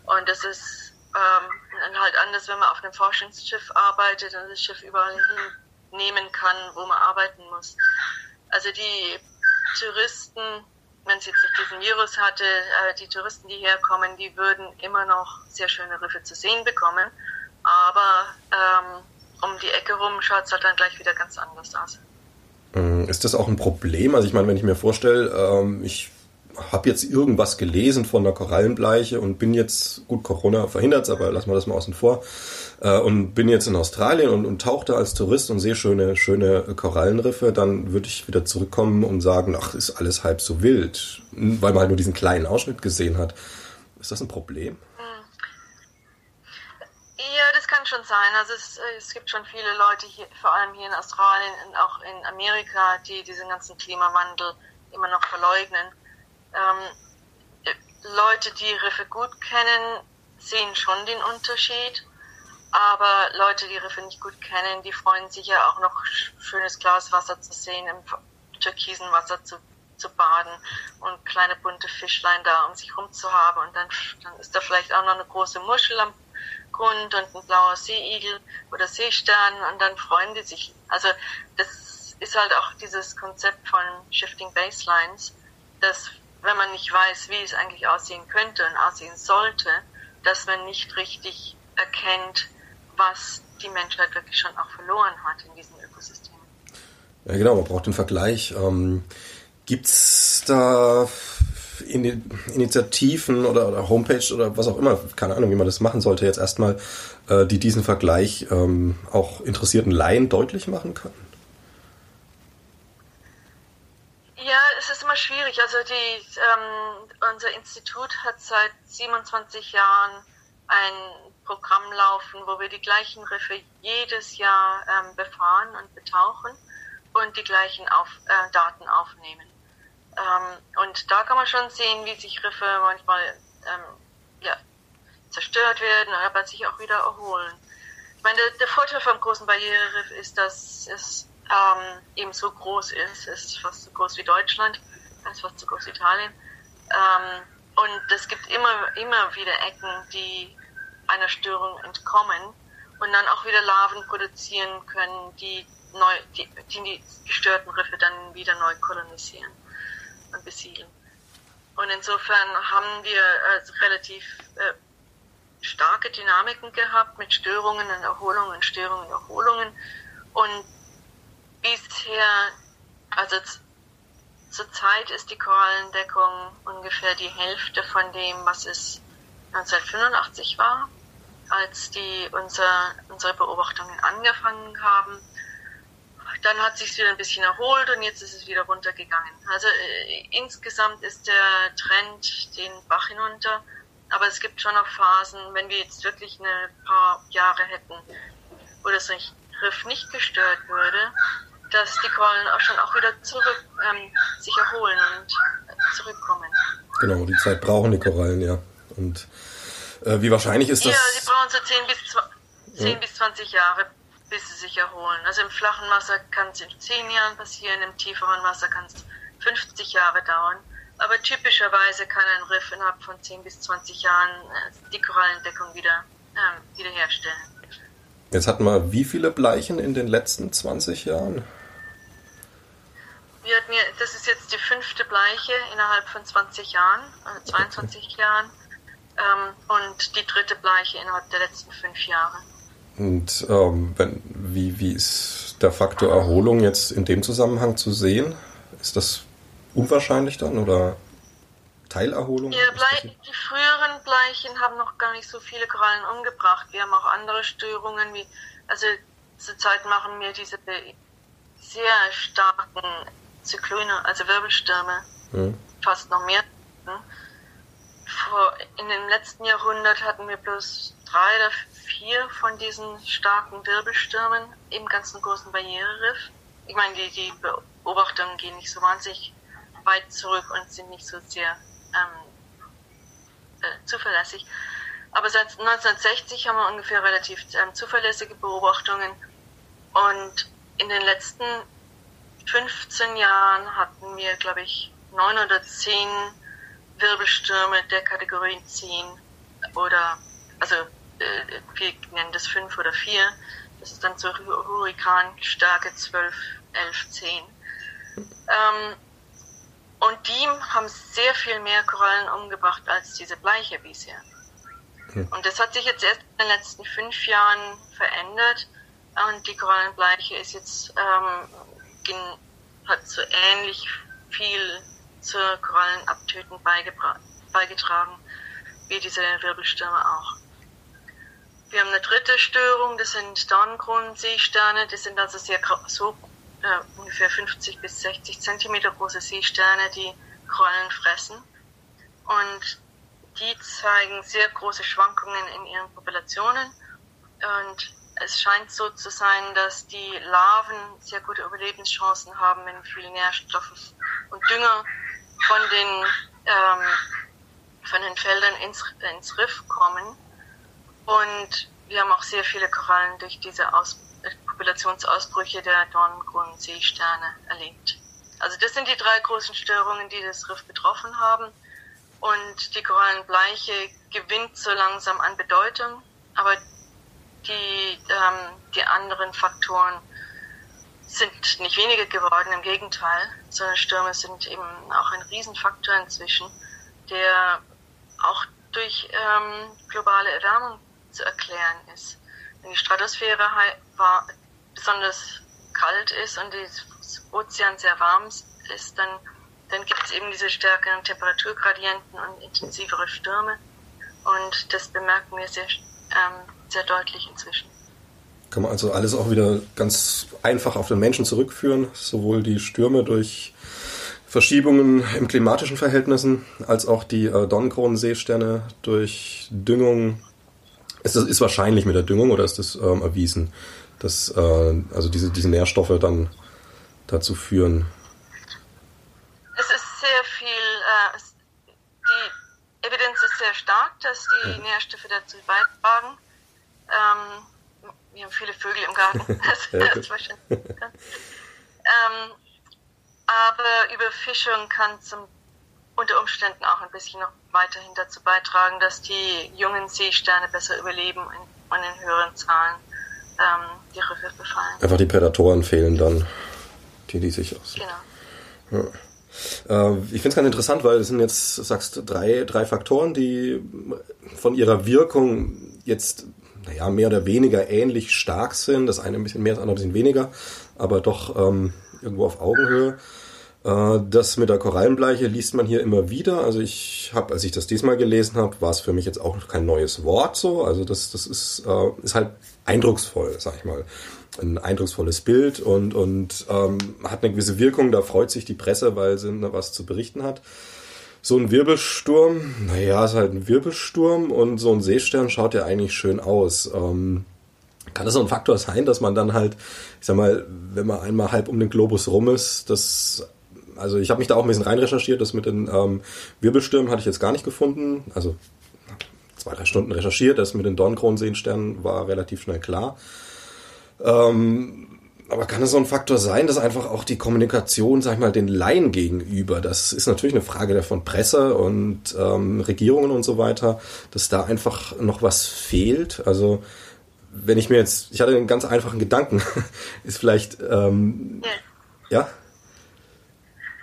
Und das ist ähm, halt anders, wenn man auf einem Forschungsschiff arbeitet und das Schiff überall hinnehmen kann, wo man arbeiten muss. Also die Touristen, wenn es jetzt nicht diesen Virus hatte, äh, die Touristen, die herkommen, die würden immer noch sehr schöne Riffe zu sehen bekommen. Aber ähm, um die Ecke rum schaut es halt dann gleich wieder ganz anders aus. Hm, ist das auch ein Problem? Also ich meine, wenn ich mir vorstelle, ähm, ich habe jetzt irgendwas gelesen von der Korallenbleiche und bin jetzt, gut, Corona verhindert aber lassen wir das mal außen vor, äh, und bin jetzt in Australien und, und tauchte als Tourist und sehe schöne, schöne Korallenriffe, dann würde ich wieder zurückkommen und sagen, ach, ist alles halb so wild, weil man halt nur diesen kleinen Ausschnitt gesehen hat. Ist das ein Problem? Hm. Ja, das kann schon sein. Also es, es gibt schon viele Leute hier, vor allem hier in Australien und auch in Amerika, die diesen ganzen Klimawandel immer noch verleugnen. Ähm, Leute, die Riffe gut kennen, sehen schon den Unterschied. Aber Leute, die Riffe nicht gut kennen, die freuen sich ja auch noch schönes Glas Wasser zu sehen, im türkisen Wasser zu, zu baden und kleine bunte Fischlein da um sich rum zu haben. Und dann, dann ist da vielleicht auch noch eine große Muschel am Grund und ein blauer Seeigel oder Seestern und dann freuen die sich. Also das ist halt auch dieses Konzept von Shifting Baselines, dass wenn man nicht weiß, wie es eigentlich aussehen könnte und aussehen sollte, dass man nicht richtig erkennt, was die Menschheit wirklich schon auch verloren hat in diesem Ökosystem. Ja, genau, man braucht den Vergleich. Ähm, Gibt es da Initiativen oder, oder, Homepage oder was auch immer, keine Ahnung, wie man das machen sollte, jetzt erstmal, äh, die diesen Vergleich ähm, auch interessierten Laien deutlich machen können? Ja, es ist immer schwierig. Also die, ähm, unser Institut hat seit 27 Jahren ein Programm laufen, wo wir die gleichen Riffe jedes Jahr ähm, befahren und betauchen und die gleichen auf, äh, Daten aufnehmen. Ähm, und da kann man schon sehen, wie sich Riffe manchmal ähm, ja, zerstört werden, aber sich auch wieder erholen. Ich meine, der, der Vorteil vom großen Barriereriff ist, dass es ähm, eben so groß ist. Es ist fast so groß wie Deutschland, es ist fast so groß wie Italien. Ähm, und es gibt immer, immer wieder Ecken, die einer Störung entkommen und dann auch wieder Larven produzieren können, die, neu, die, die, gestörten Riffe dann wieder neu kolonisieren und besiedeln. Und insofern haben wir äh, relativ äh, starke Dynamiken gehabt mit Störungen und Erholungen, Störungen und Erholungen. Und bisher, also zurzeit ist die Korallendeckung ungefähr die Hälfte von dem, was es 1985 war, als die unser, unsere Beobachtungen angefangen haben. Dann hat sich wieder ein bisschen erholt und jetzt ist es wieder runtergegangen. Also äh, insgesamt ist der Trend den Bach hinunter. Aber es gibt schon noch Phasen, wenn wir jetzt wirklich ein paar Jahre hätten, wo das Riff nicht gestört würde, dass die Korallen auch schon auch wieder zurück ähm, sich erholen und zurückkommen. Genau, die Zeit brauchen die Korallen, ja. Und äh, wie wahrscheinlich ist das? Ja, sie brauchen so 10 bis, 10 ja. bis 20 Jahre, bis sie sich erholen. Also im flachen Wasser kann es in 10 Jahren passieren, im tieferen Wasser kann es 50 Jahre dauern. Aber typischerweise kann ein Riff innerhalb von 10 bis 20 Jahren äh, die Korallendeckung wieder ähm, wiederherstellen. Jetzt hatten wir wie viele Bleichen in den letzten 20 Jahren? Wir hatten ja, das ist jetzt die fünfte Bleiche innerhalb von 20 Jahren, äh 22 okay. Jahren. Ähm, und die dritte Bleiche innerhalb der letzten fünf Jahre. Und ähm, wenn, wie, wie ist der Faktor Erholung jetzt in dem Zusammenhang zu sehen? Ist das unwahrscheinlich dann oder Teilerholung? Ja, Blei die früheren Bleichen haben noch gar nicht so viele Korallen umgebracht. Wir haben auch andere Störungen, wie, also zurzeit machen wir diese sehr starken Zyklone, also Wirbelstürme, hm. fast noch mehr. Vor, in dem letzten Jahrhundert hatten wir bloß drei oder vier von diesen starken Wirbelstürmen im ganzen großen Barriereriff. Ich meine, die, die Beobachtungen gehen nicht so wahnsinnig weit zurück und sind nicht so sehr ähm, äh, zuverlässig. Aber seit 1960 haben wir ungefähr relativ ähm, zuverlässige Beobachtungen. Und in den letzten 15 Jahren hatten wir, glaube ich, neun oder zehn Wirbelstürme der Kategorien 10 oder, also äh, wir nennen das 5 oder 4. Das ist dann so Hurrikanstärke 12, 11, 10. Ähm, und die haben sehr viel mehr Korallen umgebracht als diese Bleiche bisher. Okay. Und das hat sich jetzt erst in den letzten fünf Jahren verändert. Und die Korallenbleiche ist jetzt, ähm, hat so ähnlich viel zur Korallenabtöten beigetragen, wie diese Wirbelstürme auch. Wir haben eine dritte Störung, das sind Dornkronenseesterne, das sind also sehr so äh, ungefähr 50 bis 60 Zentimeter große Seesterne, die Korallen fressen. Und die zeigen sehr große Schwankungen in ihren Populationen. Und es scheint so zu sein, dass die Larven sehr gute Überlebenschancen haben, wenn viel Nährstoffe und Dünger von den, ähm, von den Feldern ins, ins Riff kommen. Und wir haben auch sehr viele Korallen durch diese Aus Populationsausbrüche der Dornkronenseesterne erlebt. Also das sind die drei großen Störungen, die das Riff betroffen haben. Und die Korallenbleiche gewinnt so langsam an Bedeutung, aber die, ähm, die anderen Faktoren sind nicht weniger geworden, im Gegenteil, sondern Stürme sind eben auch ein Riesenfaktor inzwischen, der auch durch ähm, globale Erwärmung zu erklären ist. Wenn die Stratosphäre war, besonders kalt ist und das Ozean sehr warm ist, dann, dann gibt es eben diese stärkeren Temperaturgradienten und intensivere Stürme. Und das bemerken wir sehr, ähm, sehr deutlich inzwischen. Kann man also alles auch wieder ganz einfach auf den Menschen zurückführen, sowohl die Stürme durch Verschiebungen im klimatischen Verhältnissen, als auch die äh, Dornkronenseesterne durch Düngung. Ist das ist wahrscheinlich mit der Düngung oder ist das ähm, erwiesen, dass äh, also diese, diese Nährstoffe dann dazu führen? Es ist sehr viel, äh, die Evidenz ist sehr stark, dass die ja. Nährstoffe dazu beitragen. Ähm, wir haben viele Vögel im Garten, das, ja, das wahrscheinlich. ähm, aber Überfischung kann zum, unter Umständen auch ein bisschen noch weiterhin dazu beitragen, dass die jungen Seesterne besser überleben und in höheren Zahlen ähm, die Riffe befallen. Einfach die Prädatoren fehlen dann, die die sich aus. Genau. Ja. Äh, ich finde es ganz interessant, weil es sind jetzt, sagst drei, drei Faktoren, die von ihrer Wirkung jetzt naja, mehr oder weniger ähnlich stark sind. Das eine ein bisschen mehr, das andere ein bisschen weniger, aber doch ähm, irgendwo auf Augenhöhe. Äh, das mit der Korallenbleiche liest man hier immer wieder. Also ich habe, als ich das diesmal gelesen habe, war es für mich jetzt auch kein neues Wort so. Also das, das ist, äh, ist halt eindrucksvoll, sag ich mal. Ein eindrucksvolles Bild und, und ähm, hat eine gewisse Wirkung. Da freut sich die Presse, weil sie was zu berichten hat. So ein Wirbelsturm, naja, ist halt ein Wirbelsturm und so ein Seestern schaut ja eigentlich schön aus. Ähm, kann das so ein Faktor sein, dass man dann halt, ich sag mal, wenn man einmal halb um den Globus rum ist, das also ich habe mich da auch ein bisschen rein recherchiert. Das mit den ähm, Wirbelstürmen hatte ich jetzt gar nicht gefunden. Also zwei, drei Stunden recherchiert. Das mit den Dornkronenseensternen war relativ schnell klar. Ähm, aber kann es so ein Faktor sein, dass einfach auch die Kommunikation, sag ich mal, den Laien gegenüber, das ist natürlich eine Frage von Presse und ähm, Regierungen und so weiter, dass da einfach noch was fehlt? Also wenn ich mir jetzt, ich hatte einen ganz einfachen Gedanken, ist vielleicht, ähm, ja. ja?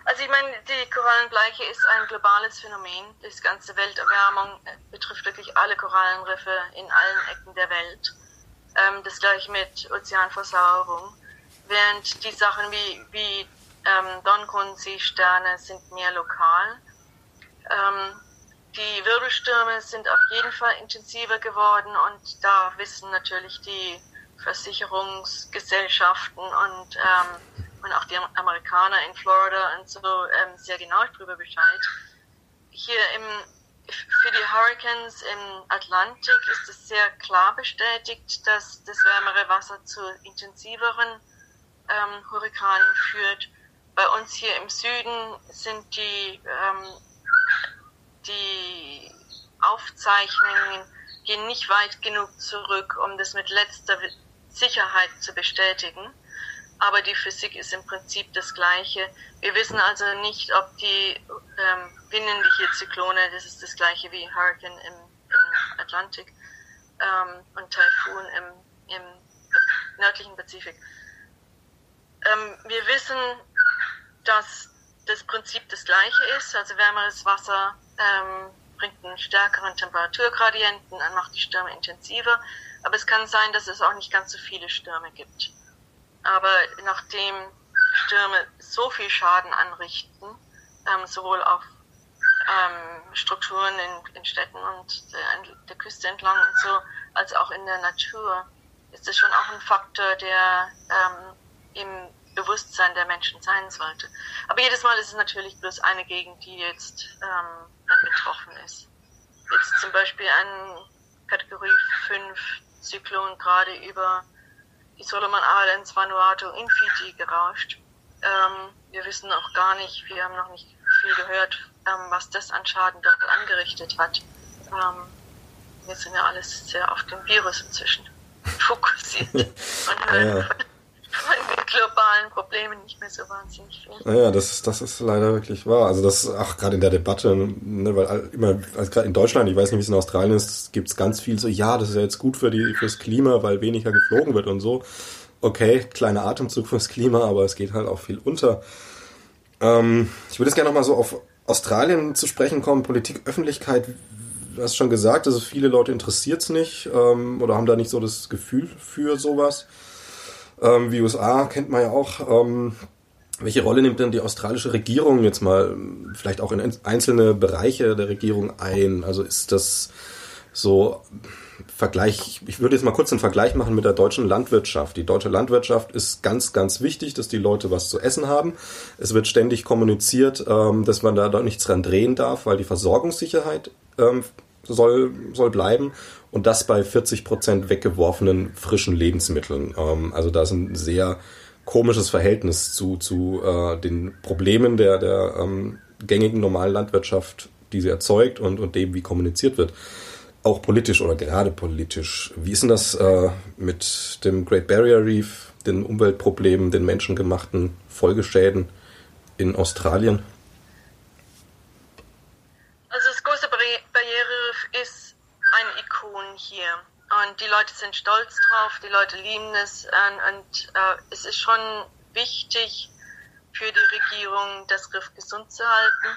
Also ich meine, die Korallenbleiche ist ein globales Phänomen. Die ganze Welterwärmung betrifft wirklich alle Korallenriffe in allen Ecken der Welt. Ähm, das gleiche mit Ozeanversauerung. Während die Sachen wie, wie ähm, Dornkronenseesterne sind mehr lokal. Ähm, die Wirbelstürme sind auf jeden Fall intensiver geworden und da wissen natürlich die Versicherungsgesellschaften und ähm, und auch die Amerikaner in Florida und so ähm, sehr genau darüber Bescheid. Hier im, für die Hurricanes im Atlantik ist es sehr klar bestätigt, dass das wärmere Wasser zu intensiveren ähm, Hurrikanen führt. Bei uns hier im Süden sind die, ähm, die Aufzeichnungen gehen nicht weit genug zurück, um das mit letzter Sicherheit zu bestätigen aber die Physik ist im Prinzip das gleiche. Wir wissen also nicht, ob die ähm, binnenliche Zyklone, das ist das gleiche wie Hurricane im, im Atlantik ähm, und Taifun im, im nördlichen Pazifik. Ähm, wir wissen, dass das Prinzip das gleiche ist, also wärmeres Wasser ähm, bringt einen stärkeren Temperaturgradienten macht die Stürme intensiver, aber es kann sein, dass es auch nicht ganz so viele Stürme gibt. Aber nachdem Stürme so viel Schaden anrichten, ähm, sowohl auf ähm, Strukturen in, in, Städten und der, der, Küste entlang und so, als auch in der Natur, ist das schon auch ein Faktor, der ähm, im Bewusstsein der Menschen sein sollte. Aber jedes Mal ist es natürlich bloß eine Gegend, die jetzt ähm, dann betroffen ist. Jetzt zum Beispiel ein Kategorie 5 Zyklon gerade über die Solomon Islands, Vanuatu in Fiji gerauscht. Ähm, wir wissen auch gar nicht, wir haben noch nicht viel gehört, ähm, was das an Schaden dort angerichtet hat. Ähm, wir sind ja alles sehr auf den Virus inzwischen fokussiert. Und ja. Problemen nicht mehr so wahnsinnig viel. Naja, das ist, das ist leider wirklich wahr. Also das, ach, gerade in der Debatte, ne, weil immer, also gerade in Deutschland, ich weiß nicht, wie es in Australien ist, gibt es ganz viel so, ja, das ist ja jetzt gut für die, fürs Klima, weil weniger geflogen wird und so. Okay, kleiner Atemzug fürs Klima, aber es geht halt auch viel unter. Ähm, ich würde jetzt gerne nochmal so auf Australien zu sprechen kommen, Politik, Öffentlichkeit. Du hast schon gesagt, also viele Leute interessiert es nicht ähm, oder haben da nicht so das Gefühl für sowas. Ähm, wie USA kennt man ja auch. Ähm, welche Rolle nimmt denn die australische Regierung jetzt mal vielleicht auch in einzelne Bereiche der Regierung ein? Also ist das so Vergleich, ich würde jetzt mal kurz einen Vergleich machen mit der deutschen Landwirtschaft. Die deutsche Landwirtschaft ist ganz, ganz wichtig, dass die Leute was zu essen haben. Es wird ständig kommuniziert, ähm, dass man da nichts dran drehen darf, weil die Versorgungssicherheit ähm, soll, soll bleiben. Und das bei 40 Prozent weggeworfenen frischen Lebensmitteln. Ähm, also da ist ein sehr komisches Verhältnis zu, zu äh, den Problemen der, der ähm, gängigen normalen Landwirtschaft, die sie erzeugt und, und dem, wie kommuniziert wird auch politisch oder gerade politisch. Wie ist denn das äh, mit dem Great Barrier Reef, den Umweltproblemen, den menschengemachten Folgeschäden in Australien? Also das große Barrierereef ist ein Ikon hier. Und die Leute sind stolz drauf, die Leute lieben es. Und, und äh, es ist schon wichtig für die Regierung, das Riff gesund zu halten.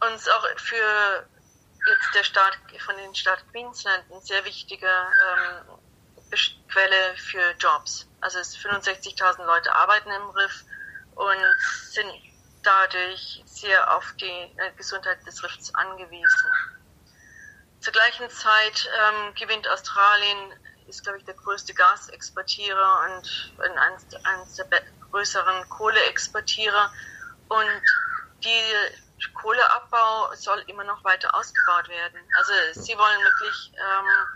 Und auch für jetzt der Staat von den Staat Queensland eine sehr wichtige ähm, Quelle für Jobs. Also 65.000 Leute arbeiten im Riff und sind dadurch sehr auf die äh, Gesundheit des Riffs angewiesen. Zur gleichen Zeit ähm, gewinnt Australien, ist glaube ich der größte Gasexportierer und eines, eines der größeren Kohleexportierer und die Kohleabbau soll immer noch weiter ausgebaut werden. Also sie wollen wirklich ähm,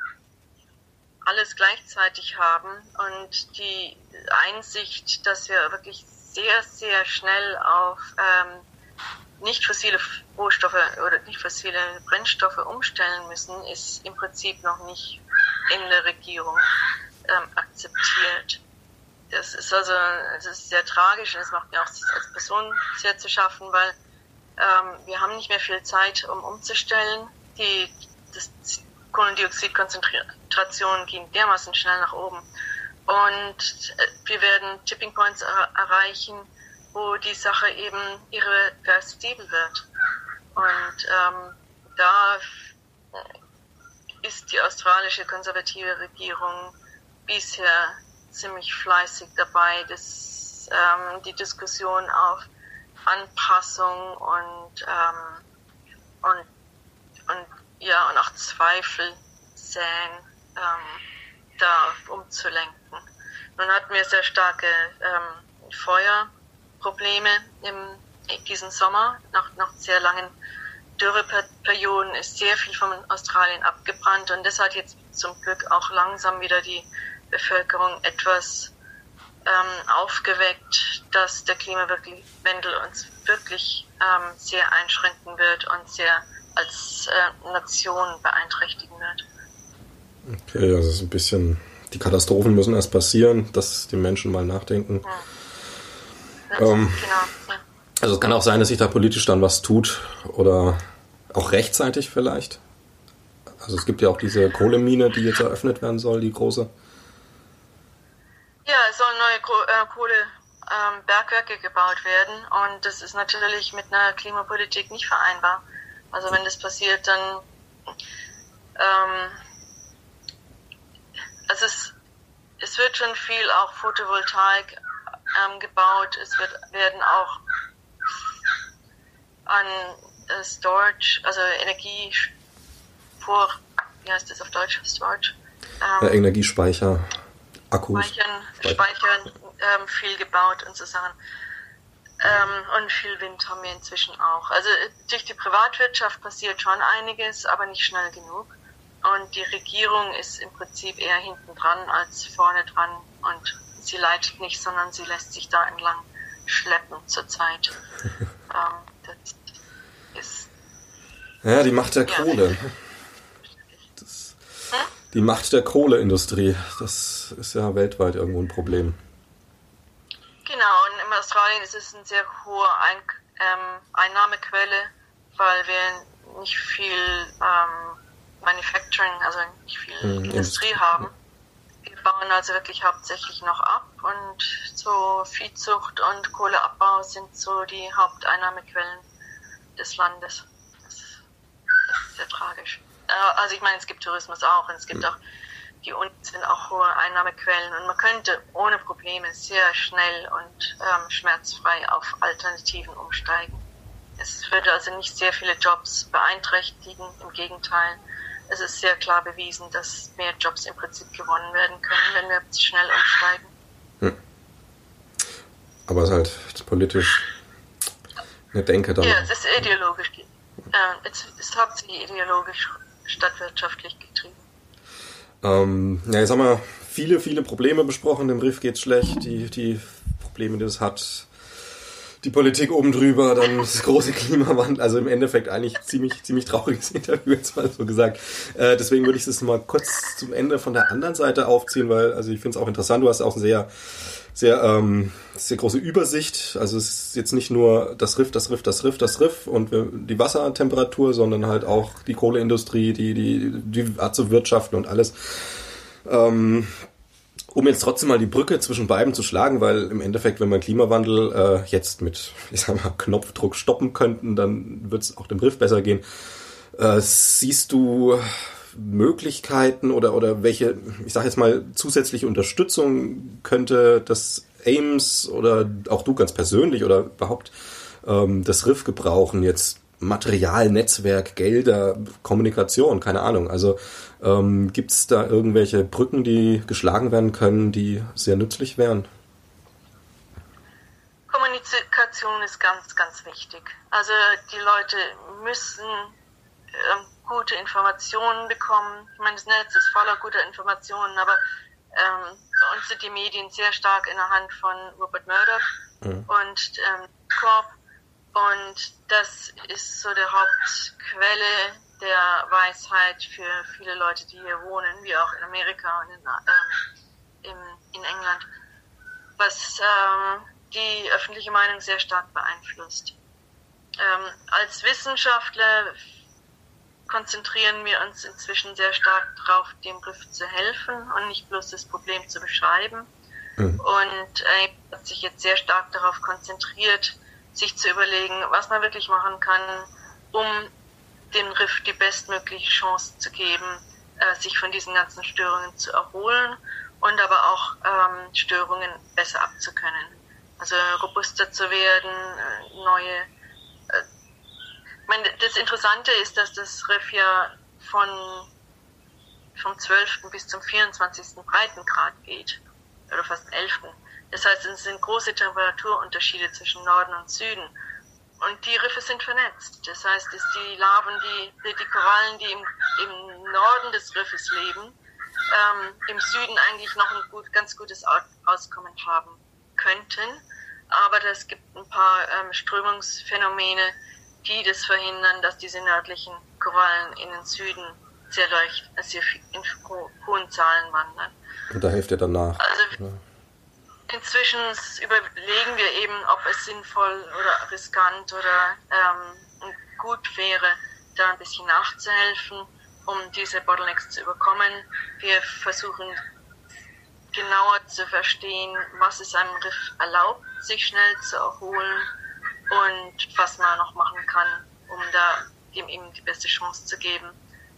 alles gleichzeitig haben und die Einsicht, dass wir wirklich sehr, sehr schnell auf ähm, nicht fossile Rohstoffe oder nicht fossile Brennstoffe umstellen müssen, ist im Prinzip noch nicht in der Regierung ähm, akzeptiert. Das ist also das ist sehr tragisch und es macht mir auch als Person sehr zu schaffen, weil ähm, wir haben nicht mehr viel Zeit, um umzustellen. Die das Kohlendioxidkonzentration ging dermaßen schnell nach oben. Und äh, wir werden Tipping Points er erreichen, wo die Sache eben irreversibel wird. Und ähm, da ist die australische konservative Regierung bisher ziemlich fleißig dabei, das, ähm, die Diskussion auf Anpassung und, ähm, und, und, ja, und auch Zweifel säen, ähm, da umzulenken. Nun hatten wir sehr starke ähm, Feuerprobleme im, in diesem Sommer. Nach, nach sehr langen Dürreperioden ist sehr viel von Australien abgebrannt und das hat jetzt zum Glück auch langsam wieder die Bevölkerung etwas ähm, aufgeweckt, dass der Klimawandel uns wirklich ähm, sehr einschränken wird und sehr als äh, Nation beeinträchtigen wird. Okay, also es ist ein bisschen, die Katastrophen müssen erst passieren, dass die Menschen mal nachdenken. Ja. Ähm, genau, ja. Also es kann auch sein, dass sich da politisch dann was tut oder auch rechtzeitig vielleicht. Also es gibt ja auch diese Kohlemine, die jetzt eröffnet werden soll, die große. Ja, es sollen neue äh, Kohlebergwerke ähm, gebaut werden und das ist natürlich mit einer Klimapolitik nicht vereinbar. Also wenn das passiert, dann ähm, also es, es wird schon viel auch Photovoltaik ähm, gebaut. Es wird, werden auch an äh, Storage, also Energie vor, wie heißt das auf Deutsch, Storage? Ähm, ja, Energiespeicher. Akkus. Speichern, Speichern ähm, viel gebaut und so Sachen. Ähm, und viel Wind haben wir inzwischen auch. Also durch die Privatwirtschaft passiert schon einiges, aber nicht schnell genug. Und die Regierung ist im Prinzip eher hinten dran als vorne dran. Und sie leitet nicht, sondern sie lässt sich da entlang schleppen zurzeit. ähm, das ist, ja, die Macht der Kohle. Das die Macht der Kohleindustrie. Das ist ja weltweit irgendwo ein Problem. Genau, und in Australien ist es eine sehr hohe Ein ähm, Einnahmequelle, weil wir nicht viel ähm, Manufacturing, also nicht viel mhm, Industrie haben. Bauen also wirklich hauptsächlich noch ab und so Viehzucht und Kohleabbau sind so die Haupteinnahmequellen des Landes. Das ist, das ist sehr tragisch. Äh, also ich meine, es gibt Tourismus auch und es gibt auch die unten sind auch hohe Einnahmequellen und man könnte ohne Probleme sehr schnell und ähm, schmerzfrei auf Alternativen umsteigen. Es würde also nicht sehr viele Jobs beeinträchtigen, im Gegenteil. Es ist sehr klar bewiesen, dass mehr Jobs im Prinzip gewonnen werden können, wenn wir schnell umsteigen. Hm. Aber es ist halt politisch eine Denke da. Ja, es ist ideologisch. Äh, es ist hauptsächlich ideologisch stadtwirtschaftlich getrieben. Ähm, ja, jetzt haben wir viele, viele Probleme besprochen. Dem Riff geht's schlecht. Die, die Probleme, die es hat. Die Politik oben drüber, dann das große Klimawandel. Also im Endeffekt eigentlich ziemlich, ziemlich trauriges Interview, jetzt mal so gesagt. Äh, deswegen würde ich es mal kurz zum Ende von der anderen Seite aufziehen, weil, also ich finde es auch interessant. Du hast auch ein sehr sehr, ähm, sehr große Übersicht. Also es ist jetzt nicht nur das Riff, das Riff, das Riff, das Riff und die Wassertemperatur, sondern halt auch die Kohleindustrie, die, die, die Art zu wirtschaften und alles. Ähm, um jetzt trotzdem mal die Brücke zwischen beiden zu schlagen, weil im Endeffekt, wenn wir Klimawandel äh, jetzt mit, ich sag mal, Knopfdruck stoppen könnten, dann wird es auch dem Riff besser gehen. Äh, siehst du Möglichkeiten oder, oder welche, ich sage jetzt mal, zusätzliche Unterstützung könnte das Ames oder auch du ganz persönlich oder überhaupt ähm, das Riff gebrauchen? Jetzt Material, Netzwerk, Gelder, Kommunikation, keine Ahnung. Also ähm, gibt es da irgendwelche Brücken, die geschlagen werden können, die sehr nützlich wären? Kommunikation ist ganz, ganz wichtig. Also die Leute müssen ähm, gute Informationen bekommen. Ich meine, das Netz ist voller guter Informationen, aber ähm, bei uns sind die Medien sehr stark in der Hand von Rupert Murdoch mhm. und ähm, Corp. Und das ist so der Hauptquelle der Weisheit für viele Leute, die hier wohnen, wie auch in Amerika und in, ähm, in, in England, was ähm, die öffentliche Meinung sehr stark beeinflusst. Ähm, als Wissenschaftler konzentrieren wir uns inzwischen sehr stark darauf, dem Griff zu helfen und nicht bloß das Problem zu beschreiben. Mhm. Und äh, hat sich jetzt sehr stark darauf konzentriert, sich zu überlegen, was man wirklich machen kann, um dem Riff die bestmögliche Chance zu geben, äh, sich von diesen ganzen Störungen zu erholen und aber auch ähm, Störungen besser abzukönnen. Also robuster zu werden, äh, neue meine, das Interessante ist, dass das Riff ja von, vom 12. bis zum 24. Breitengrad geht. Oder fast 11. Das heißt, es sind große Temperaturunterschiede zwischen Norden und Süden. Und die Riffe sind vernetzt. Das heißt, dass die Larven, die, die Korallen, die im, im Norden des Riffes leben, ähm, im Süden eigentlich noch ein gut, ganz gutes Auskommen haben könnten. Aber es gibt ein paar ähm, Strömungsphänomene, die das verhindern, dass diese nördlichen Korallen in den Süden sehr leicht, sehr in hohen Zahlen wandern. Und da hilft ihr danach. Also ja. Inzwischen überlegen wir eben, ob es sinnvoll oder riskant oder ähm, gut wäre, da ein bisschen nachzuhelfen, um diese Bottlenecks zu überkommen. Wir versuchen genauer zu verstehen, was es einem Riff erlaubt, sich schnell zu erholen und was man noch machen kann, um da ihm eben die beste Chance zu geben,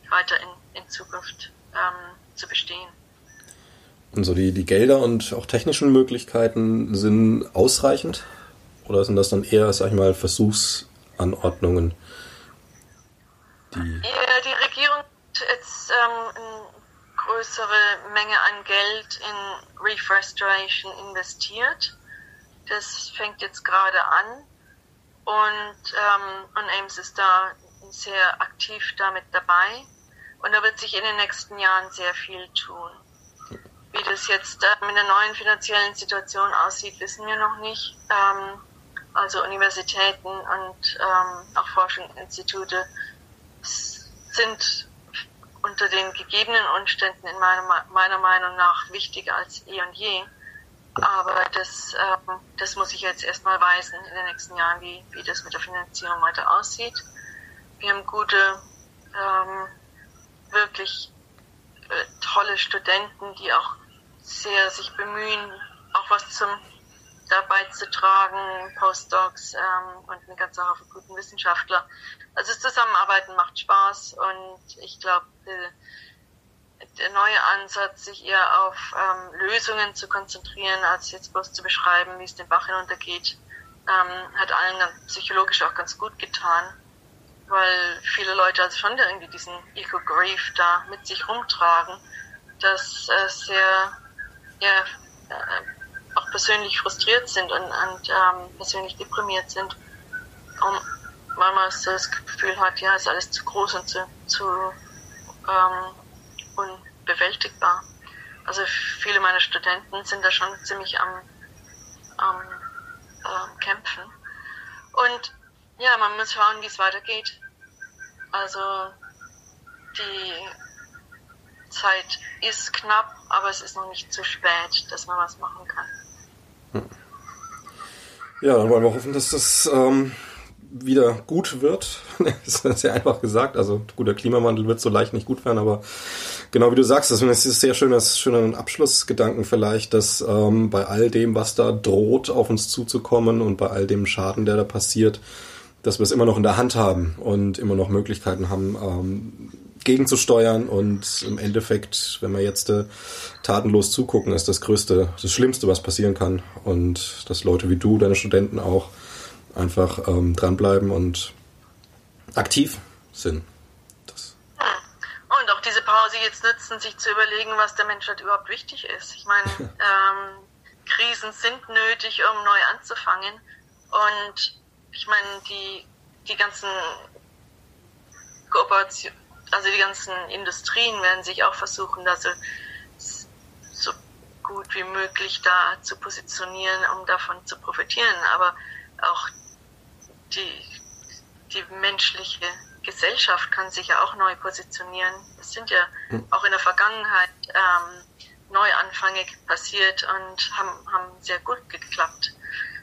weiter in, in Zukunft ähm, zu bestehen. Und so die, die Gelder und auch technischen Möglichkeiten sind ausreichend? Oder sind das dann eher, sag ich mal, Versuchsanordnungen? Die, die Regierung hat jetzt ähm, eine größere Menge an Geld in Reforestation investiert. Das fängt jetzt gerade an. Und, ähm, und Ames ist da sehr aktiv damit dabei. Und da wird sich in den nächsten Jahren sehr viel tun. Wie das jetzt äh, mit der neuen finanziellen Situation aussieht, wissen wir noch nicht. Ähm, also Universitäten und ähm, auch Forschungsinstitute sind unter den gegebenen Umständen in meiner, meiner Meinung nach wichtiger als eh und je. Aber das, ähm, das muss ich jetzt erstmal weisen in den nächsten Jahren, wie, wie das mit der Finanzierung weiter aussieht. Wir haben gute, wirklich äh, tolle Studenten, die auch sehr sich bemühen, auch was zum dabei zu tragen, Postdocs ähm, und eine ganze Haufen guten Wissenschaftler. Also das Zusammenarbeiten macht Spaß und ich glaube, der neue Ansatz, sich eher auf ähm, Lösungen zu konzentrieren, als jetzt bloß zu beschreiben, wie es den Bach hinuntergeht, ähm, hat allen psychologisch auch ganz gut getan, weil viele Leute also schon irgendwie diesen Eco-Grief da mit sich rumtragen, dass äh, sehr ja, äh, auch persönlich frustriert sind und, und ähm, persönlich deprimiert sind. Weil man so das Gefühl hat, ja, ist alles zu groß und zu, zu ähm, unbewältigbar. Also viele meiner Studenten sind da schon ziemlich am, am äh, Kämpfen. Und ja, man muss schauen, wie es weitergeht. Also die Zeit ist knapp, aber es ist noch nicht zu spät, dass man was machen kann. Hm. Ja, dann wollen wir hoffen, dass das ähm, wieder gut wird. das ist sehr einfach gesagt. Also gut, der Klimawandel wird so leicht nicht gut werden, aber genau wie du sagst, das ist sehr schönes, schöner Abschlussgedanken vielleicht, dass ähm, bei all dem, was da droht, auf uns zuzukommen und bei all dem Schaden, der da passiert, dass wir es immer noch in der Hand haben und immer noch Möglichkeiten haben, ähm, gegenzusteuern und im Endeffekt, wenn wir jetzt äh, tatenlos zugucken, ist das Größte, das Schlimmste, was passieren kann und dass Leute wie du, deine Studenten auch einfach ähm, dranbleiben und aktiv sind. Das. Und auch diese Pause jetzt nutzen, sich zu überlegen, was der Menschheit überhaupt wichtig ist. Ich meine, ähm, Krisen sind nötig, um neu anzufangen. Und ich meine, die, die ganzen Kooperationen, also die ganzen Industrien werden sich auch versuchen, da so, so gut wie möglich da zu positionieren, um davon zu profitieren. Aber auch die, die menschliche Gesellschaft kann sich ja auch neu positionieren. Es sind ja hm. auch in der Vergangenheit ähm, Neuanfänge passiert und haben, haben sehr gut geklappt.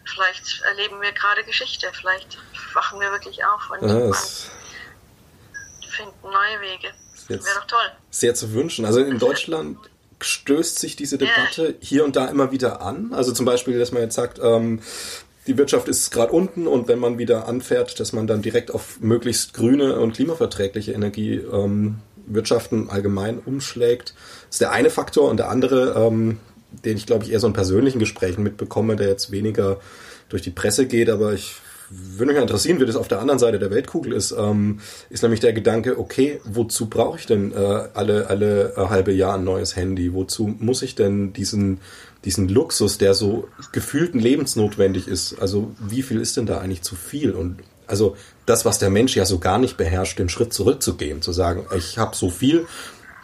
Vielleicht erleben wir gerade Geschichte, vielleicht wachen wir wirklich auf und ja, finden neue Wege. Wäre doch toll. Sehr zu wünschen. Also in Deutschland stößt sich diese Debatte ja. hier und da immer wieder an. Also zum Beispiel, dass man jetzt sagt, ähm, die Wirtschaft ist gerade unten und wenn man wieder anfährt, dass man dann direkt auf möglichst grüne und klimaverträgliche Energiewirtschaften ähm, allgemein umschlägt, ist der eine Faktor und der andere, ähm, den ich glaube ich eher so in persönlichen Gesprächen mitbekomme, der jetzt weniger durch die Presse geht, aber ich würde mich interessieren, wie das auf der anderen Seite der Weltkugel ist, ähm, ist nämlich der Gedanke, okay, wozu brauche ich denn äh, alle, alle äh, halbe Jahr ein neues Handy? Wozu muss ich denn diesen diesen Luxus, der so gefühlten lebensnotwendig ist. Also wie viel ist denn da eigentlich zu viel? Und also das, was der Mensch ja so gar nicht beherrscht, den Schritt zurückzugehen, zu sagen, ich habe so viel,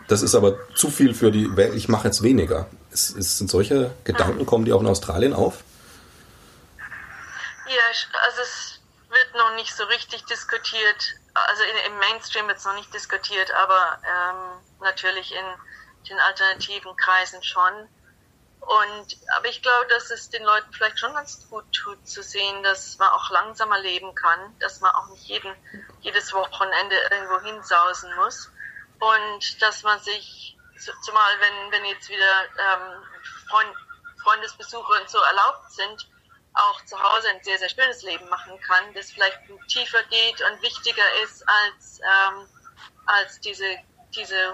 das ist aber zu viel für die Welt, ich mache jetzt weniger. Es, es sind solche Gedanken, kommen die auch in Australien auf? Ja, also es wird noch nicht so richtig diskutiert. Also im Mainstream wird es noch nicht diskutiert, aber ähm, natürlich in den alternativen Kreisen schon. Und, aber ich glaube, dass es den Leuten vielleicht schon ganz gut tut zu sehen, dass man auch langsamer leben kann, dass man auch nicht jeden, jedes Wochenende irgendwo hinsausen muss und dass man sich, zumal wenn, wenn jetzt wieder ähm, Freund, Freundesbesuche und so erlaubt sind, auch zu Hause ein sehr, sehr schönes Leben machen kann, das vielleicht tiefer geht und wichtiger ist als, ähm, als diese, diese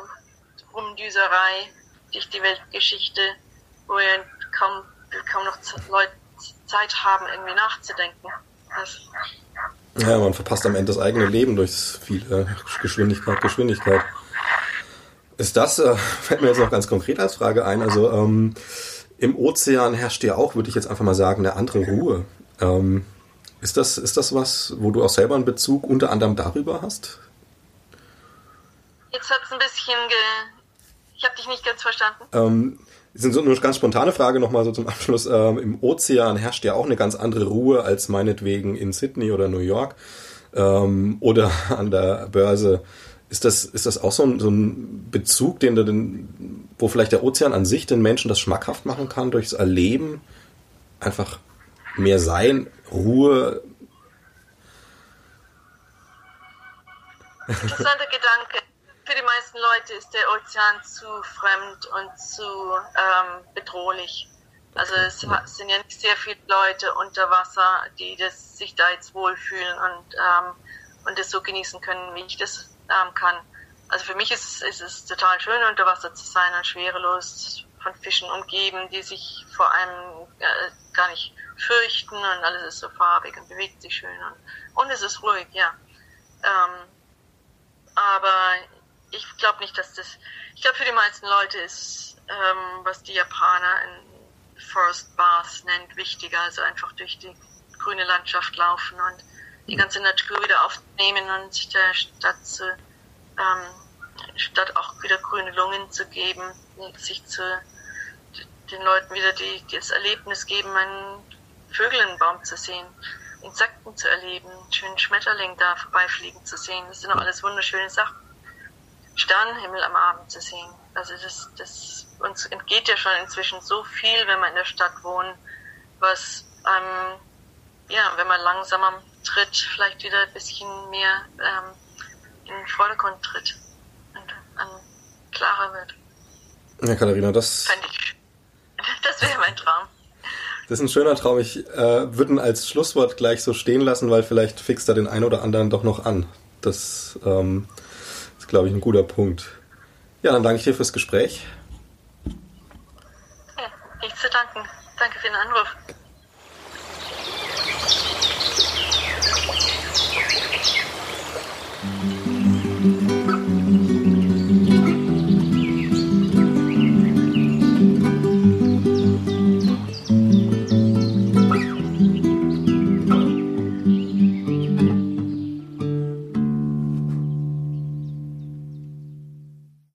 Rumdüserei durch die Weltgeschichte wo wir kaum, kaum noch Leute Zeit haben, irgendwie nachzudenken. Das ja, man verpasst am Ende das eigene Leben durch viel äh, Geschwindigkeit, Geschwindigkeit. Ist das, äh, fällt mir jetzt noch ganz konkret als Frage ein, also ähm, im Ozean herrscht ja auch, würde ich jetzt einfach mal sagen, eine andere Ruhe. Ähm, ist, das, ist das was, wo du auch selber einen Bezug unter anderem darüber hast? Jetzt hat es ein bisschen ge... Ich habe dich nicht ganz verstanden. Ähm, das ist so eine ganz spontane Frage nochmal so zum Abschluss. Ähm, Im Ozean herrscht ja auch eine ganz andere Ruhe als meinetwegen in Sydney oder New York ähm, oder an der Börse Ist das, ist das auch so ein, so ein Bezug, den du den, wo vielleicht der Ozean an sich den Menschen das schmackhaft machen kann, durchs Erleben? Einfach mehr Sein, Ruhe. Interessanter Gedanke. Für die meisten Leute ist der Ozean zu fremd und zu ähm, bedrohlich. Also es sind ja nicht sehr viele Leute unter Wasser, die das, sich da jetzt wohlfühlen und, ähm, und das so genießen können, wie ich das ähm, kann. Also für mich ist es, ist es total schön, unter Wasser zu sein und schwerelos von Fischen umgeben, die sich vor allem äh, gar nicht fürchten und alles ist so farbig und bewegt sich schön und, und es ist ruhig, ja. Ähm, aber ich glaube nicht, dass das, ich glaube für die meisten Leute ist, ähm, was die Japaner in Forest Baths nennt, wichtiger, also einfach durch die grüne Landschaft laufen und die ganze Natur wieder aufnehmen und sich der Stadt zu, ähm, Stadt auch wieder grüne Lungen zu geben, sich zu den Leuten wieder die, das Erlebnis geben, einen Vögel im Baum zu sehen, Insekten zu erleben, einen schönen Schmetterling da vorbeifliegen zu sehen. Das sind doch alles wunderschöne Sachen. Sternenhimmel am Abend zu sehen. Also das, das uns entgeht ja schon inzwischen so viel, wenn man in der Stadt wohnt, was ähm, ja, wenn man langsamer tritt, vielleicht wieder ein bisschen mehr ähm, in den Vordergrund tritt und ähm, klarer wird. Ja, Katharina, das. Das wäre mein Traum. Das ist ein schöner Traum. Ich äh, würde ihn als Schlusswort gleich so stehen lassen, weil vielleicht fixt er den einen oder anderen doch noch an. Das ähm, ist, glaube ich, ein guter Punkt. Ja, dann danke ich dir fürs Gespräch. Ja, nichts zu danken. Danke für den Anruf.